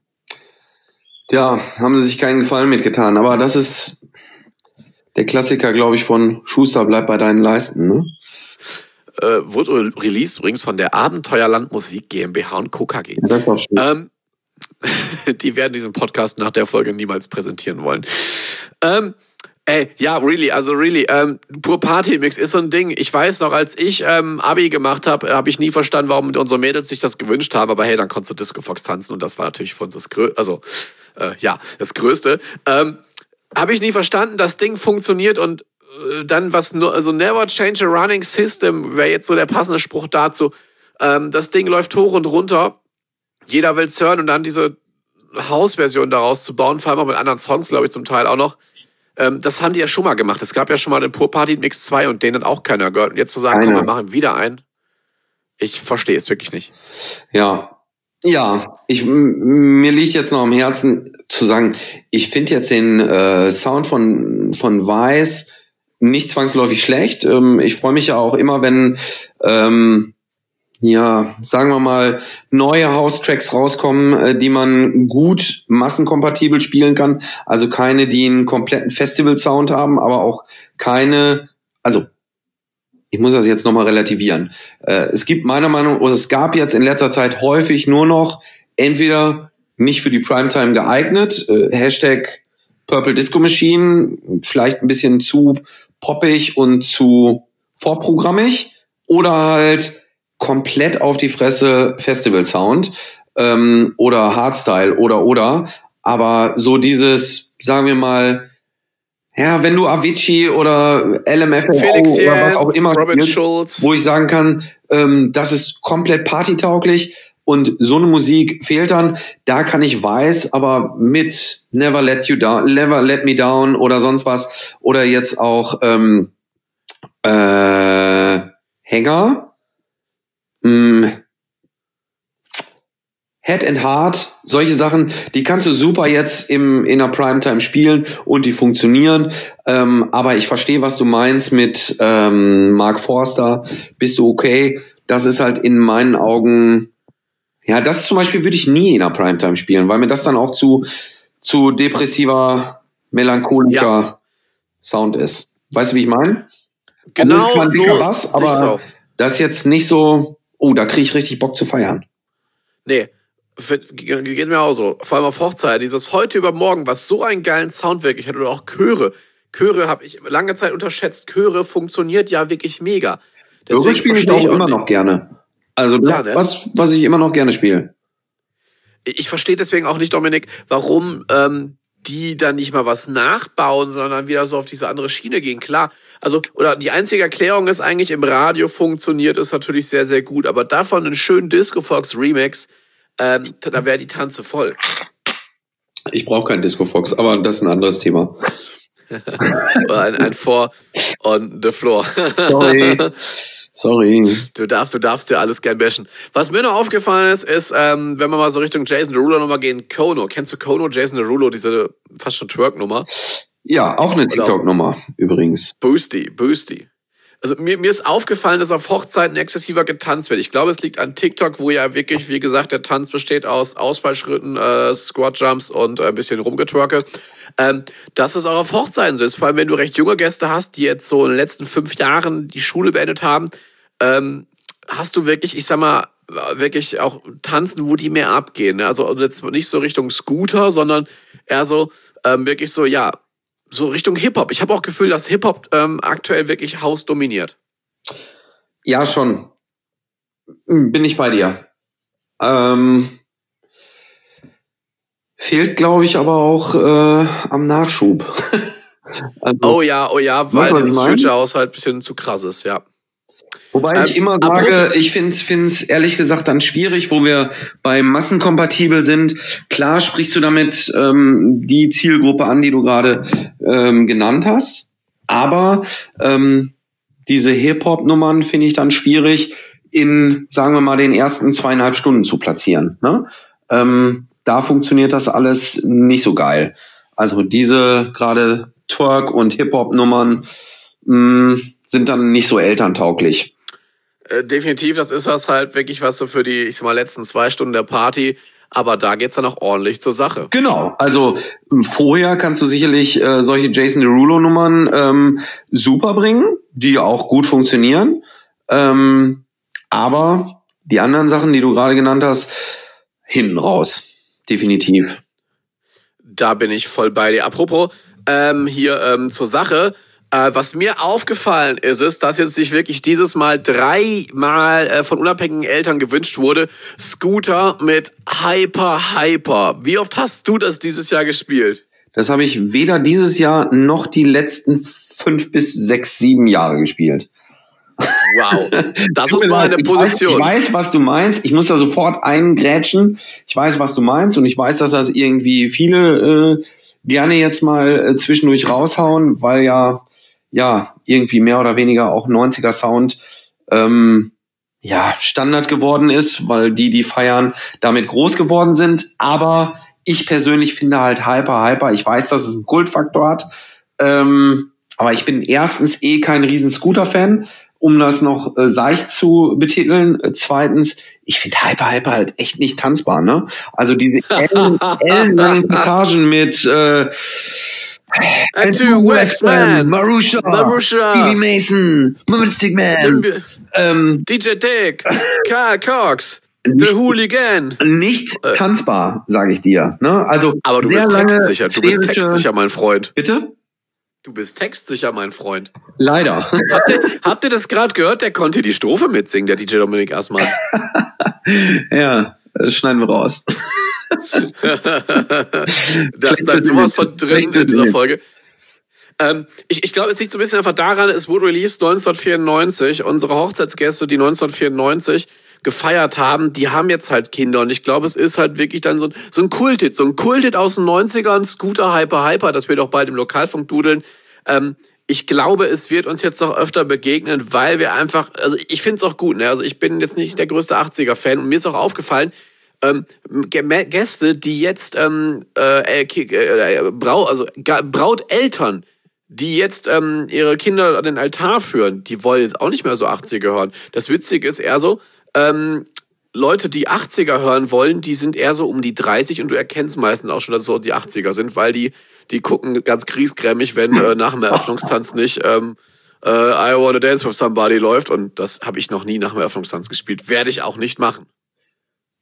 Ja, haben sie sich keinen Gefallen mitgetan. Aber das ist der Klassiker, glaube ich, von Schuster bleibt bei deinen Leisten, ne? Äh, wurde released übrigens von der Abenteuerland Musik GmbH und Co. KG. Das war schön. Ähm, die werden diesen Podcast nach der Folge niemals präsentieren wollen. Ähm, Ey, ja, really, also really, ähm, pur Party-Mix ist so ein Ding. Ich weiß noch, als ich ähm, Abi gemacht habe, habe ich nie verstanden, warum unsere Mädels sich das gewünscht haben, aber hey, dann konntest du Disco Fox tanzen und das war natürlich für uns das Größte, also, äh, ja, das Größte. Ähm, habe ich nie verstanden, das Ding funktioniert und äh, dann was nur, also never change a running system wäre jetzt so der passende Spruch dazu. Ähm, das Ding läuft hoch und runter. Jeder will es hören und dann diese Hausversion daraus zu bauen, vor allem auch mit anderen Songs, glaube ich, zum Teil auch noch. Ähm, das haben die ja schon mal gemacht. Es gab ja schon mal den Pur Party Mix 2 und den hat auch keiner gehört. Und jetzt zu sagen, Eine. komm, wir machen wieder ein. Ich verstehe es wirklich nicht. Ja, ja, ich, mir liegt jetzt noch am Herzen zu sagen, ich finde jetzt den äh, Sound von, von Weiß nicht zwangsläufig schlecht. Ähm, ich freue mich ja auch immer, wenn, ähm, ja, sagen wir mal, neue House-Tracks rauskommen, äh, die man gut massenkompatibel spielen kann. Also keine, die einen kompletten Festival-Sound haben, aber auch keine, also ich muss das jetzt nochmal relativieren. Äh, es gibt meiner Meinung nach, es gab jetzt in letzter Zeit häufig nur noch entweder nicht für die Primetime geeignet, äh, Hashtag Purple Disco Machine, vielleicht ein bisschen zu poppig und zu vorprogrammig oder halt komplett auf die Fresse Festival Sound ähm, oder Hardstyle oder oder. Aber so dieses, sagen wir mal, ja, wenn du Avicii oder LMFAO Felix oder was auch immer Robin spielst, Schulz. wo ich sagen kann, ähm, das ist komplett partytauglich und so eine Musik fehlt dann, da kann ich weiß, aber mit Never Let You Down, Never Let Me Down oder sonst was oder jetzt auch ähm, äh, Hänger, mh, mm, Head and Heart, solche Sachen, die kannst du super jetzt im, in der Primetime spielen und die funktionieren. Ähm, aber ich verstehe, was du meinst mit ähm, Mark Forster. Bist du okay? Das ist halt in meinen Augen, ja, das zum Beispiel würde ich nie in der Primetime spielen, weil mir das dann auch zu, zu depressiver, melancholischer ja. Sound ist. Weißt du, wie ich meine? Genau, das dicker so, Bass, aber das ist jetzt nicht so, oh, da kriege ich richtig Bock zu feiern. Nee, geht mir auch so. Vor allem auf Hochzeit. Dieses heute über morgen, was so einen geilen Sound wirklich hat. Oder auch Chöre. Chöre habe ich lange Zeit unterschätzt. Chöre funktioniert ja wirklich mega. Deswegen spiele ich auch immer noch gerne. Also das, ja, ne? was, was ich immer noch gerne spiele. Ich verstehe deswegen auch nicht, Dominik, warum ähm, die dann nicht mal was nachbauen, sondern wieder so auf diese andere Schiene gehen. Klar, also, oder die einzige Erklärung ist eigentlich, im Radio funktioniert es natürlich sehr, sehr gut, aber davon einen schönen Disco Fox Remix, ähm, da wäre die Tanze voll. Ich brauche keinen Disco Fox, aber das ist ein anderes Thema. ein, ein Four on the floor. Sorry. Sorry. Du darfst, du darfst dir alles gern bashen. Was mir noch aufgefallen ist, ist, ähm, wenn wir mal so Richtung Jason Derulo nochmal gehen, Kono. Kennst du Kono, Jason Derulo, diese fast schon Twerk-Nummer? Ja, auch eine TikTok-Nummer übrigens. Boosty, Boosty also mir, mir ist aufgefallen, dass auf Hochzeiten exzessiver getanzt wird. Ich glaube, es liegt an TikTok, wo ja wirklich, wie gesagt, der Tanz besteht aus Ausfallschritten, äh, Squat-Jumps und ein bisschen Rumgetwerke. Ähm, dass es auch auf Hochzeiten so ist. Vor allem, wenn du recht junge Gäste hast, die jetzt so in den letzten fünf Jahren die Schule beendet haben, ähm, hast du wirklich, ich sag mal, wirklich auch tanzen, wo die mehr abgehen. Ne? Also jetzt nicht so Richtung Scooter, sondern eher so ähm, wirklich so, ja, so Richtung Hip-Hop. Ich habe auch Gefühl, dass Hip-Hop ähm, aktuell wirklich Haus dominiert. Ja, schon. Bin ich bei dir. Ähm, fehlt, glaube ich, aber auch äh, am Nachschub. also, oh ja, oh ja, weil dieses Future House halt ein bisschen zu krass ist, ja. Wobei ähm, ich immer sage, ich finde es ehrlich gesagt dann schwierig, wo wir bei massenkompatibel sind. Klar sprichst du damit ähm, die Zielgruppe an, die du gerade ähm, genannt hast. Aber ähm, diese Hip-Hop-Nummern finde ich dann schwierig, in, sagen wir mal, den ersten zweieinhalb Stunden zu platzieren. Ne? Ähm, da funktioniert das alles nicht so geil. Also diese gerade Twerk- und Hip-Hop-Nummern mm, sind dann nicht so elterntauglich. Äh, definitiv, das ist was halt wirklich was so für die, ich sag mal, letzten zwei Stunden der Party. Aber da geht's dann auch ordentlich zur Sache. Genau, also vorher kannst du sicherlich äh, solche Jason Derulo-Nummern ähm, super bringen, die auch gut funktionieren. Ähm, aber die anderen Sachen, die du gerade genannt hast, hinten raus. Definitiv. Da bin ich voll bei dir. Apropos, ähm, hier ähm, zur Sache. Äh, was mir aufgefallen ist, ist, dass jetzt sich wirklich dieses Mal dreimal äh, von unabhängigen Eltern gewünscht wurde, Scooter mit Hyper Hyper. Wie oft hast du das dieses Jahr gespielt? Das habe ich weder dieses Jahr noch die letzten fünf bis sechs, sieben Jahre gespielt. Wow, das ist mal eine Position. Ich weiß, ich weiß, was du meinst. Ich muss da sofort eingrätschen. Ich weiß, was du meinst und ich weiß, dass das irgendwie viele äh, gerne jetzt mal äh, zwischendurch raushauen, weil ja ja irgendwie mehr oder weniger auch 90er Sound ähm, ja Standard geworden ist, weil die, die feiern, damit groß geworden sind. Aber ich persönlich finde halt Hyper, Hyper. Ich weiß, dass es einen Kultfaktor hat. Ähm, aber ich bin erstens eh kein riesen Scooter-Fan, um das noch äh, seicht zu betiteln. Äh, zweitens, ich finde Hyper Hyper halt echt nicht tanzbar, ne? Also diese ellenlangen Passagen mit äh, Andrew Westman, Marusha, Marusha, Stevie Mason, Stick Man, ähm, DJ Dick, Carl Cox. The Hooligan. Nicht äh. tanzbar, sage ich dir. Ne? Also aber du bist textsicher, du bist textsicher, mein Freund. Bitte? Du bist textsicher, mein Freund. Leider. Habt ihr, habt ihr das gerade gehört? Der konnte die Strophe mitsingen, der DJ Dominik Aßmann. ja, das schneiden wir raus. das bleibt sowas von drin in dieser Folge. Ähm, ich ich glaube, es liegt so ein bisschen einfach daran, es wurde released 1994. Unsere Hochzeitsgäste, die 1994 gefeiert haben, die haben jetzt halt Kinder. Und ich glaube, es ist halt wirklich dann so ein, so ein Kultit, so ein Kultit aus den 90ern, Scooter Hyper Hyper, das wir doch bald im Lokalfunk dudeln. Ähm, ich glaube, es wird uns jetzt auch öfter begegnen, weil wir einfach, also ich finde es auch gut, ne? Also ich bin jetzt nicht der größte 80er-Fan und mir ist auch aufgefallen, ähm, Gäste, die jetzt ähm, äh, äh, äh, Brau, also Brauteltern, die jetzt ähm, ihre Kinder an den Altar führen, die wollen auch nicht mehr so 80er hören. Das Witzige ist eher so, ähm, Leute, die 80er hören wollen, die sind eher so um die 30 und du erkennst meistens auch schon, dass es so die 80er sind, weil die, die gucken ganz griesgrämig, wenn äh, nach dem Eröffnungstanz nicht ähm, äh, I Wanna Dance with Somebody läuft und das habe ich noch nie nach dem Eröffnungstanz gespielt. Werde ich auch nicht machen.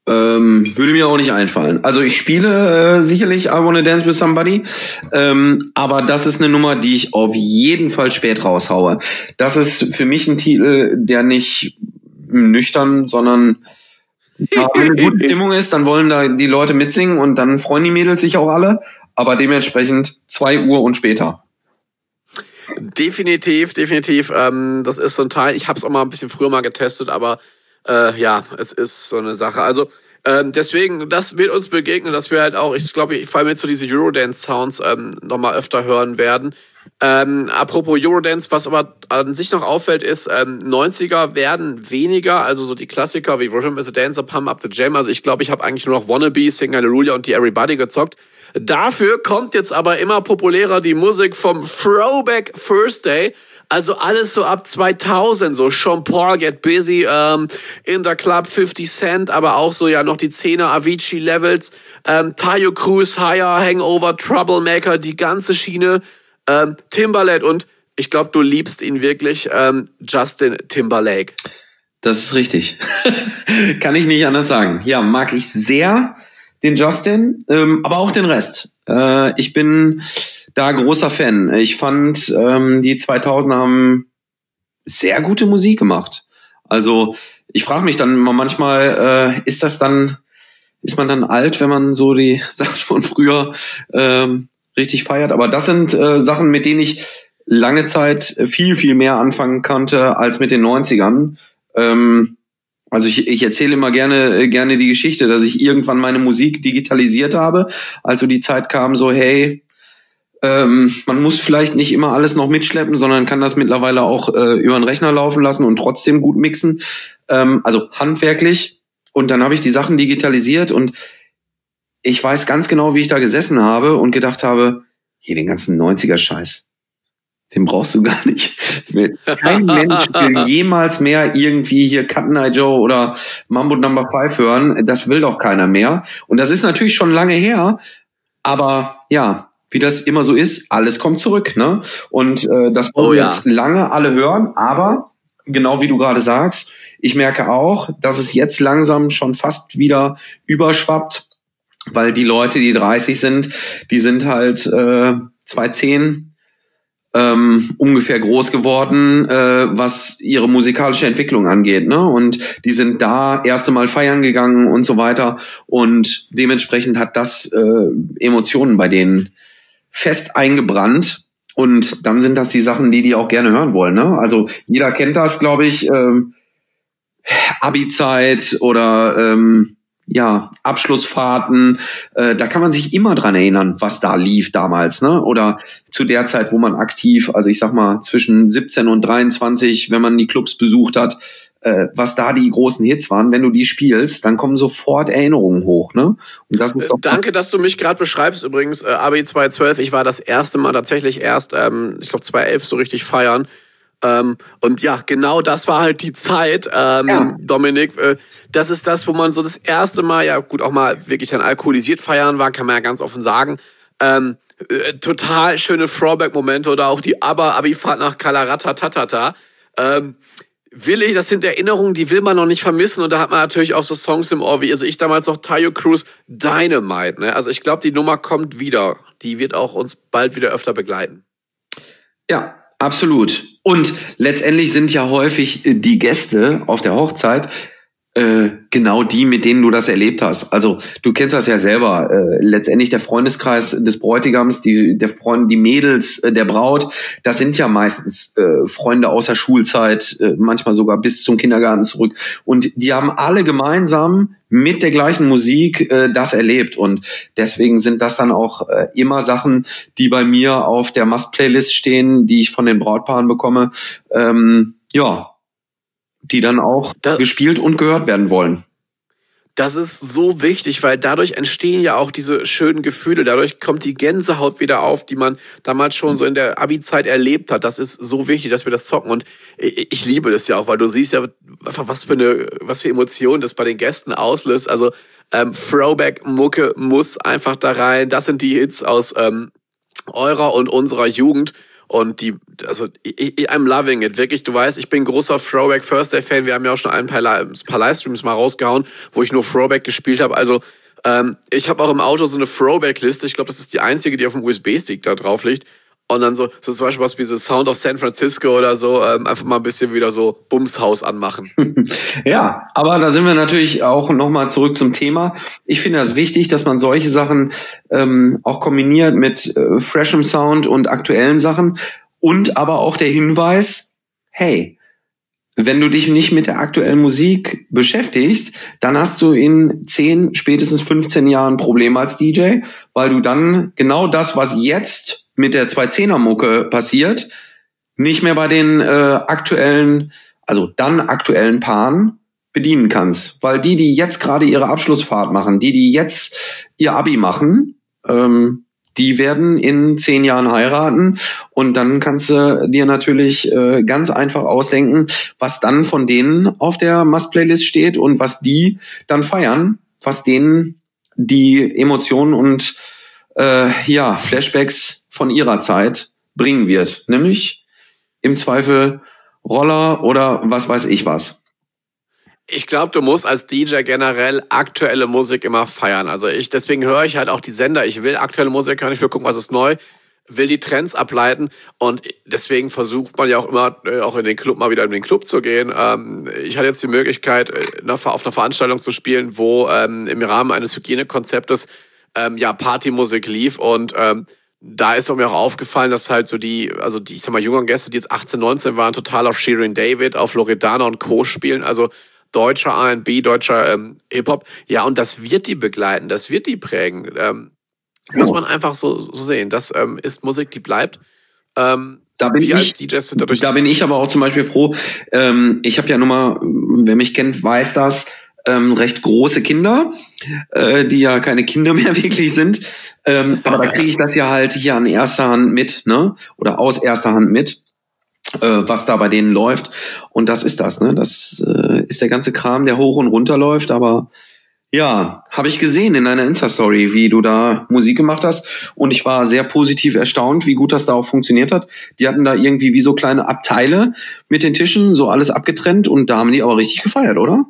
Ähm, würde mir auch nicht einfallen. Also ich spiele äh, sicherlich I Wanna Dance with Somebody, ähm, aber das ist eine Nummer, die ich auf jeden Fall spät raushaue. Das ist für mich ein Titel, der nicht nüchtern, sondern ja, wenn eine gute Stimmung ist, dann wollen da die Leute mitsingen und dann freuen die Mädels sich auch alle, aber dementsprechend zwei Uhr und später. Definitiv, definitiv. Ähm, das ist so ein Teil. Ich habe es auch mal ein bisschen früher mal getestet, aber äh, ja, es ist so eine Sache. Also ähm, deswegen, das wird uns begegnen, dass wir halt auch, ich glaube, ich fall mir jetzt so diese Eurodance-Sounds ähm, nochmal öfter hören werden. Ähm, apropos Eurodance, was aber an sich noch auffällt, ist, ähm, 90er werden weniger, also so die Klassiker wie Rhythm is a Dancer, Pump Up the Jam. Also ich glaube, ich habe eigentlich nur noch Wannabe, Sing Hallelujah und die Everybody gezockt. Dafür kommt jetzt aber immer populärer die Musik vom Throwback Thursday. Also alles so ab 2000, so Sean Paul, Get Busy, ähm, In the Club, 50 Cent, aber auch so ja noch die 10er Avicii Levels, ähm, Tayo Cruz, Higher, Hangover, Troublemaker, die ganze Schiene. Ähm, Timberlake und ich glaube, du liebst ihn wirklich, ähm, Justin Timberlake. Das ist richtig. Kann ich nicht anders sagen. Ja, mag ich sehr den Justin, ähm, aber auch den Rest. Äh, ich bin da großer Fan. Ich fand, ähm, die 2000 haben sehr gute Musik gemacht. Also ich frage mich dann manchmal, äh, ist das dann, ist man dann alt, wenn man so die Sachen von früher ähm, richtig feiert. Aber das sind äh, Sachen, mit denen ich lange Zeit viel, viel mehr anfangen konnte als mit den 90ern. Ähm, also ich, ich erzähle immer gerne, äh, gerne die Geschichte, dass ich irgendwann meine Musik digitalisiert habe. Also die Zeit kam so, hey, ähm, man muss vielleicht nicht immer alles noch mitschleppen, sondern kann das mittlerweile auch äh, über den Rechner laufen lassen und trotzdem gut mixen. Ähm, also handwerklich. Und dann habe ich die Sachen digitalisiert und ich weiß ganz genau, wie ich da gesessen habe und gedacht habe, hier den ganzen 90er-Scheiß, den brauchst du gar nicht. Kein Mensch will jemals mehr irgendwie hier Cut Eye Joe oder Mambo Number Five hören. Das will doch keiner mehr. Und das ist natürlich schon lange her. Aber ja, wie das immer so ist, alles kommt zurück. Ne? Und äh, das wollen oh, ja. jetzt lange alle hören. Aber genau wie du gerade sagst, ich merke auch, dass es jetzt langsam schon fast wieder überschwappt weil die Leute, die 30 sind, die sind halt äh, 2010 ähm, ungefähr groß geworden, äh, was ihre musikalische Entwicklung angeht. Ne? Und die sind da erste Mal feiern gegangen und so weiter. Und dementsprechend hat das äh, Emotionen bei denen fest eingebrannt. Und dann sind das die Sachen, die die auch gerne hören wollen. Ne? Also jeder kennt das, glaube ich. Ähm, Abi-Zeit oder ähm, ja, Abschlussfahrten, äh, da kann man sich immer dran erinnern, was da lief damals, ne? Oder zu der Zeit, wo man aktiv, also ich sag mal zwischen 17 und 23, wenn man die Clubs besucht hat, äh, was da die großen Hits waren, wenn du die spielst, dann kommen sofort Erinnerungen hoch, ne? Und das ist doch Danke, dass du mich gerade beschreibst übrigens, äh, AB 212, ich war das erste Mal tatsächlich erst, ähm, ich glaube 2011 so richtig feiern. Ähm, und ja, genau das war halt die Zeit, ähm, ja. Dominik. Äh, das ist das, wo man so das erste Mal, ja gut, auch mal wirklich dann alkoholisiert feiern war, kann man ja ganz offen sagen. Ähm, äh, total schöne Throwback-Momente oder auch die Aber-Abi-Fahrt nach Kalarata Tatata. Ähm, will ich, das sind Erinnerungen, die will man noch nicht vermissen und da hat man natürlich auch so Songs im Ohr, wie also ich damals noch Tayo Cruz Dynamite. Ne? Also ich glaube, die Nummer kommt wieder. Die wird auch uns bald wieder öfter begleiten. Ja, absolut. Und letztendlich sind ja häufig äh, die Gäste auf der Hochzeit äh, genau die, mit denen du das erlebt hast. Also du kennst das ja selber. Äh, letztendlich der Freundeskreis des Bräutigams, die der Freund, die Mädels äh, der Braut, das sind ja meistens äh, Freunde aus der Schulzeit, äh, manchmal sogar bis zum Kindergarten zurück. Und die haben alle gemeinsam mit der gleichen Musik äh, das erlebt. Und deswegen sind das dann auch äh, immer Sachen, die bei mir auf der Must-Playlist stehen, die ich von den Brautpaaren bekomme. Ähm, ja, die dann auch das, gespielt und gehört werden wollen. Das ist so wichtig, weil dadurch entstehen ja auch diese schönen Gefühle. Dadurch kommt die Gänsehaut wieder auf, die man damals schon so in der Abi-Zeit erlebt hat. Das ist so wichtig, dass wir das zocken. Und ich, ich liebe das ja auch, weil du siehst ja, was für eine, was für Emotionen das bei den Gästen auslöst. Also ähm, Throwback-Mucke muss einfach da rein. Das sind die Hits aus ähm, eurer und unserer Jugend. Und die, also I'm loving it. Wirklich, du weißt, ich bin großer Throwback First Day Fan. Wir haben ja auch schon ein paar, ein paar Livestreams mal rausgehauen, wo ich nur Throwback gespielt habe. Also ähm, ich habe auch im Auto so eine Throwback-Liste. Ich glaube, das ist die einzige, die auf dem USB-Stick da drauf liegt. Und dann so, so zum Beispiel was wie so Sound of San Francisco oder so, ähm, einfach mal ein bisschen wieder so Bumshaus anmachen. ja, aber da sind wir natürlich auch nochmal zurück zum Thema. Ich finde das wichtig, dass man solche Sachen ähm, auch kombiniert mit äh, freshem Sound und aktuellen Sachen. Und aber auch der Hinweis, hey, wenn du dich nicht mit der aktuellen Musik beschäftigst, dann hast du in 10, spätestens 15 Jahren Probleme als DJ, weil du dann genau das, was jetzt mit der 210er-Mucke passiert, nicht mehr bei den äh, aktuellen, also dann aktuellen Paaren bedienen kannst. Weil die, die jetzt gerade ihre Abschlussfahrt machen, die, die jetzt ihr Abi machen, ähm, die werden in zehn Jahren heiraten und dann kannst du dir natürlich äh, ganz einfach ausdenken, was dann von denen auf der Must-Playlist steht und was die dann feiern, was denen die Emotionen und äh, ja, Flashbacks von ihrer Zeit bringen wird. Nämlich im Zweifel Roller oder was weiß ich was. Ich glaube, du musst als DJ generell aktuelle Musik immer feiern. Also ich, deswegen höre ich halt auch die Sender. Ich will aktuelle Musik hören, ich will gucken, was ist neu, will die Trends ableiten und deswegen versucht man ja auch immer, äh, auch in den Club mal wieder in den Club zu gehen. Ähm, ich hatte jetzt die Möglichkeit, äh, auf einer Veranstaltung zu spielen, wo ähm, im Rahmen eines Hygienekonzeptes ähm, ja Partymusik lief und ähm, da ist mir auch aufgefallen, dass halt so die, also die, ich sag mal, jüngeren Gäste, die jetzt 18, 19 waren, total auf Shirin David, auf Loredana und Co. spielen. Also deutscher R&B, deutscher ähm, Hip-Hop. Ja, und das wird die begleiten, das wird die prägen. Ähm, muss genau. man einfach so, so sehen. Das ähm, ist Musik, die bleibt. Ähm, da bin, ich, da bin ich aber auch zum Beispiel froh. Ähm, ich habe ja nun mal, wer mich kennt, weiß das, ähm, recht große Kinder, äh, die ja keine Kinder mehr wirklich sind. Ähm, aber da kriege ich das ja halt hier an erster Hand mit, ne? Oder aus erster Hand mit, äh, was da bei denen läuft. Und das ist das, ne? Das äh, ist der ganze Kram, der hoch und runter läuft, aber ja, habe ich gesehen in deiner Insta-Story, wie du da Musik gemacht hast. Und ich war sehr positiv erstaunt, wie gut das da auch funktioniert hat. Die hatten da irgendwie wie so kleine Abteile mit den Tischen, so alles abgetrennt. Und da haben die aber richtig gefeiert, oder?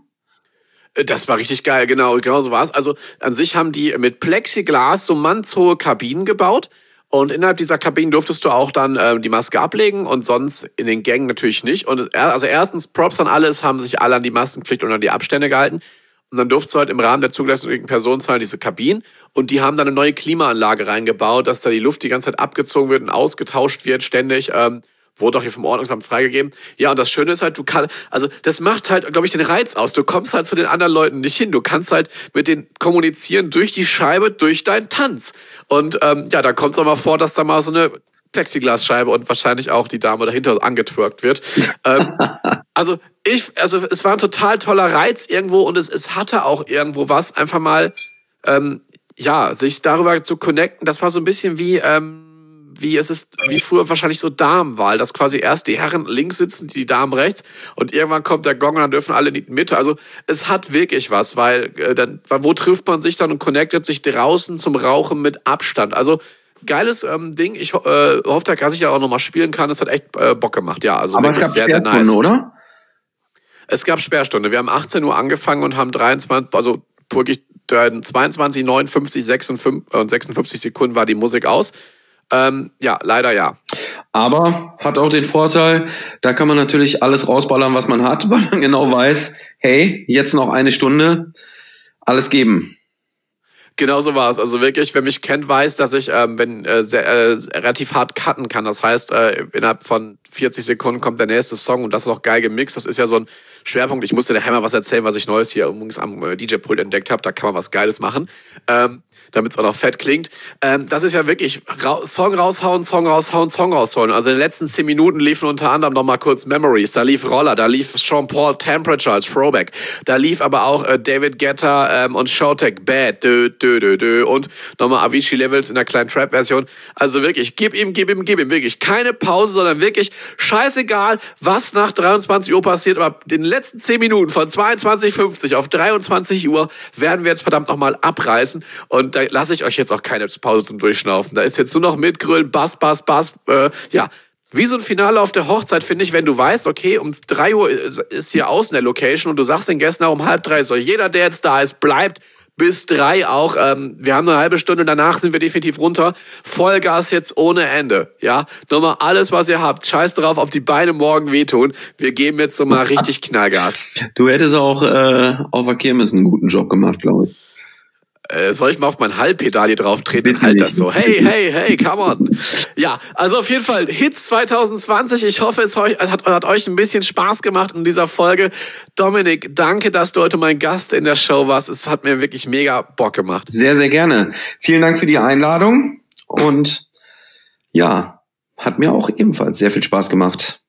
Äh, das war richtig geil, genau, genau so war es. Also an sich haben die mit Plexiglas so mannshohe Kabinen gebaut. Und innerhalb dieser Kabinen durftest du auch dann äh, die Maske ablegen und sonst in den Gängen natürlich nicht. Und also erstens, Props an alles, haben sich alle an die Maskenpflicht und an die Abstände gehalten. Und dann durfte du halt im Rahmen der zugelassenen Personenzahl diese Kabinen und die haben dann eine neue Klimaanlage reingebaut, dass da die Luft die ganze Zeit abgezogen wird und ausgetauscht wird ständig. Ähm, wurde auch hier vom Ordnungsamt freigegeben. Ja, und das Schöne ist halt, du kannst, also das macht halt, glaube ich, den Reiz aus. Du kommst halt zu den anderen Leuten nicht hin. Du kannst halt mit denen kommunizieren durch die Scheibe, durch deinen Tanz. Und ähm, ja, da kommt es auch mal vor, dass da mal so eine Plexiglasscheibe und wahrscheinlich auch die Dame dahinter angetwerkt wird. ähm, also ich, also es war ein total toller Reiz irgendwo und es, es hatte auch irgendwo was, einfach mal, ähm, ja, sich darüber zu connecten. Das war so ein bisschen wie, ähm, wie es ist, wie früher wahrscheinlich so Damenwahl, dass quasi erst die Herren links sitzen, die Damen rechts und irgendwann kommt der Gong und dann dürfen alle in die Mitte. Also es hat wirklich was, weil äh, dann, wo trifft man sich dann und connectet sich draußen zum Rauchen mit Abstand. Also geiles ähm, Ding. Ich äh, hoffe, dass ich ja auch nochmal spielen kann. Es hat echt äh, Bock gemacht, ja. Also Aber wirklich sehr, sehr nice. oder? Es gab Sperrstunde. Wir haben 18 Uhr angefangen und haben 23, also wirklich 22, 59, 56 und 56 Sekunden war die Musik aus. Ähm, ja, leider ja. Aber hat auch den Vorteil, da kann man natürlich alles rausballern, was man hat, weil man genau weiß, hey, jetzt noch eine Stunde, alles geben. Genau so war es. Also wirklich, wer mich kennt, weiß, dass ich ähm, wenn, äh, sehr, äh, relativ hart cutten kann. Das heißt, äh, innerhalb von 40 Sekunden kommt der nächste Song und das noch geil gemixt. Das ist ja so ein Schwerpunkt. Ich musste der Hammer was erzählen, was ich Neues hier übrigens am äh, DJ-Pult entdeckt habe. Da kann man was Geiles machen. Ähm, damit es auch noch fett klingt. Ähm, das ist ja wirklich ra Song raushauen, Song raushauen, Song raushauen. Also in den letzten zehn Minuten liefen unter anderem noch mal kurz Memories. Da lief Roller, da lief Sean Paul Temperature als Throwback. Da lief aber auch äh, David Guetta ähm, und Showtek Bad. Dö, dö, dö, dö. Und nochmal Avicii Levels in der kleinen Trap-Version. Also wirklich, gib ihm, gib ihm, gib ihm. Wirklich keine Pause, sondern wirklich scheißegal, was nach 23 Uhr passiert. Aber in den letzten zehn Minuten von 22.50 auf 23 Uhr werden wir jetzt verdammt nochmal abreißen. Und da lasse ich euch jetzt auch keine Pause zum Durchschnaufen. Da ist jetzt nur noch mitgrölen, Bass, Bass, Bass. Äh, ja, wie so ein Finale auf der Hochzeit, finde ich, wenn du weißt, okay, um drei Uhr ist hier außen der Location und du sagst den Gästen auch um halb drei, soll jeder, der jetzt da ist, bleibt bis drei auch. Ähm, wir haben eine halbe Stunde, danach sind wir definitiv runter. Vollgas jetzt ohne Ende. Ja, nochmal alles, was ihr habt. Scheiß drauf, auf die Beine morgen wehtun. Wir geben jetzt nochmal richtig Knallgas. Du hättest auch äh, auf Kirmes einen guten Job gemacht, glaube ich äh, soll ich mal auf mein Hallpedal hier drauf treten und halt das so. Hey, hey, hey, come on. Ja, also auf jeden Fall Hits 2020. Ich hoffe, es hat, hat euch ein bisschen Spaß gemacht in dieser Folge. Dominik, danke, dass du heute mein Gast in der Show warst. Es hat mir wirklich mega Bock gemacht. Sehr, sehr gerne. Vielen Dank für die Einladung und ja, hat mir auch ebenfalls sehr viel Spaß gemacht.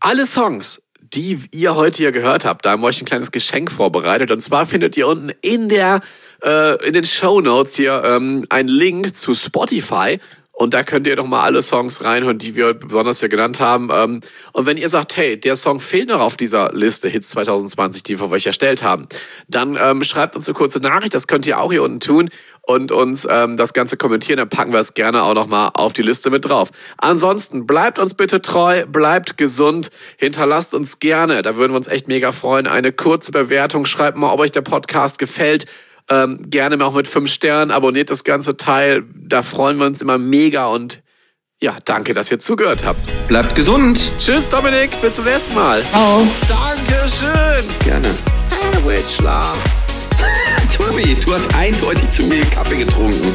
Alle Songs die ihr heute hier gehört habt. Da haben wir euch ein kleines Geschenk vorbereitet. Und zwar findet ihr unten in der äh, in den Show Notes hier ähm, einen Link zu Spotify. Und da könnt ihr doch mal alle Songs reinhören, die wir besonders hier genannt haben. Ähm, und wenn ihr sagt, hey, der Song fehlt noch auf dieser Liste Hits 2020, die wir euch erstellt haben, dann ähm, schreibt uns eine kurze Nachricht. Das könnt ihr auch hier unten tun und uns ähm, das Ganze kommentieren. Dann packen wir es gerne auch nochmal auf die Liste mit drauf. Ansonsten bleibt uns bitte treu, bleibt gesund, hinterlasst uns gerne, da würden wir uns echt mega freuen, eine kurze Bewertung. Schreibt mal, ob euch der Podcast gefällt ähm, gerne auch mit fünf Sternen, abonniert das ganze Teil. Da freuen wir uns immer mega und ja, danke, dass ihr zugehört habt. Bleibt gesund. Tschüss, Dominik. Bis zum nächsten Mal. Ciao. Dankeschön. Gerne. Sandwich. Tobi, du hast eindeutig zu viel Kaffee getrunken.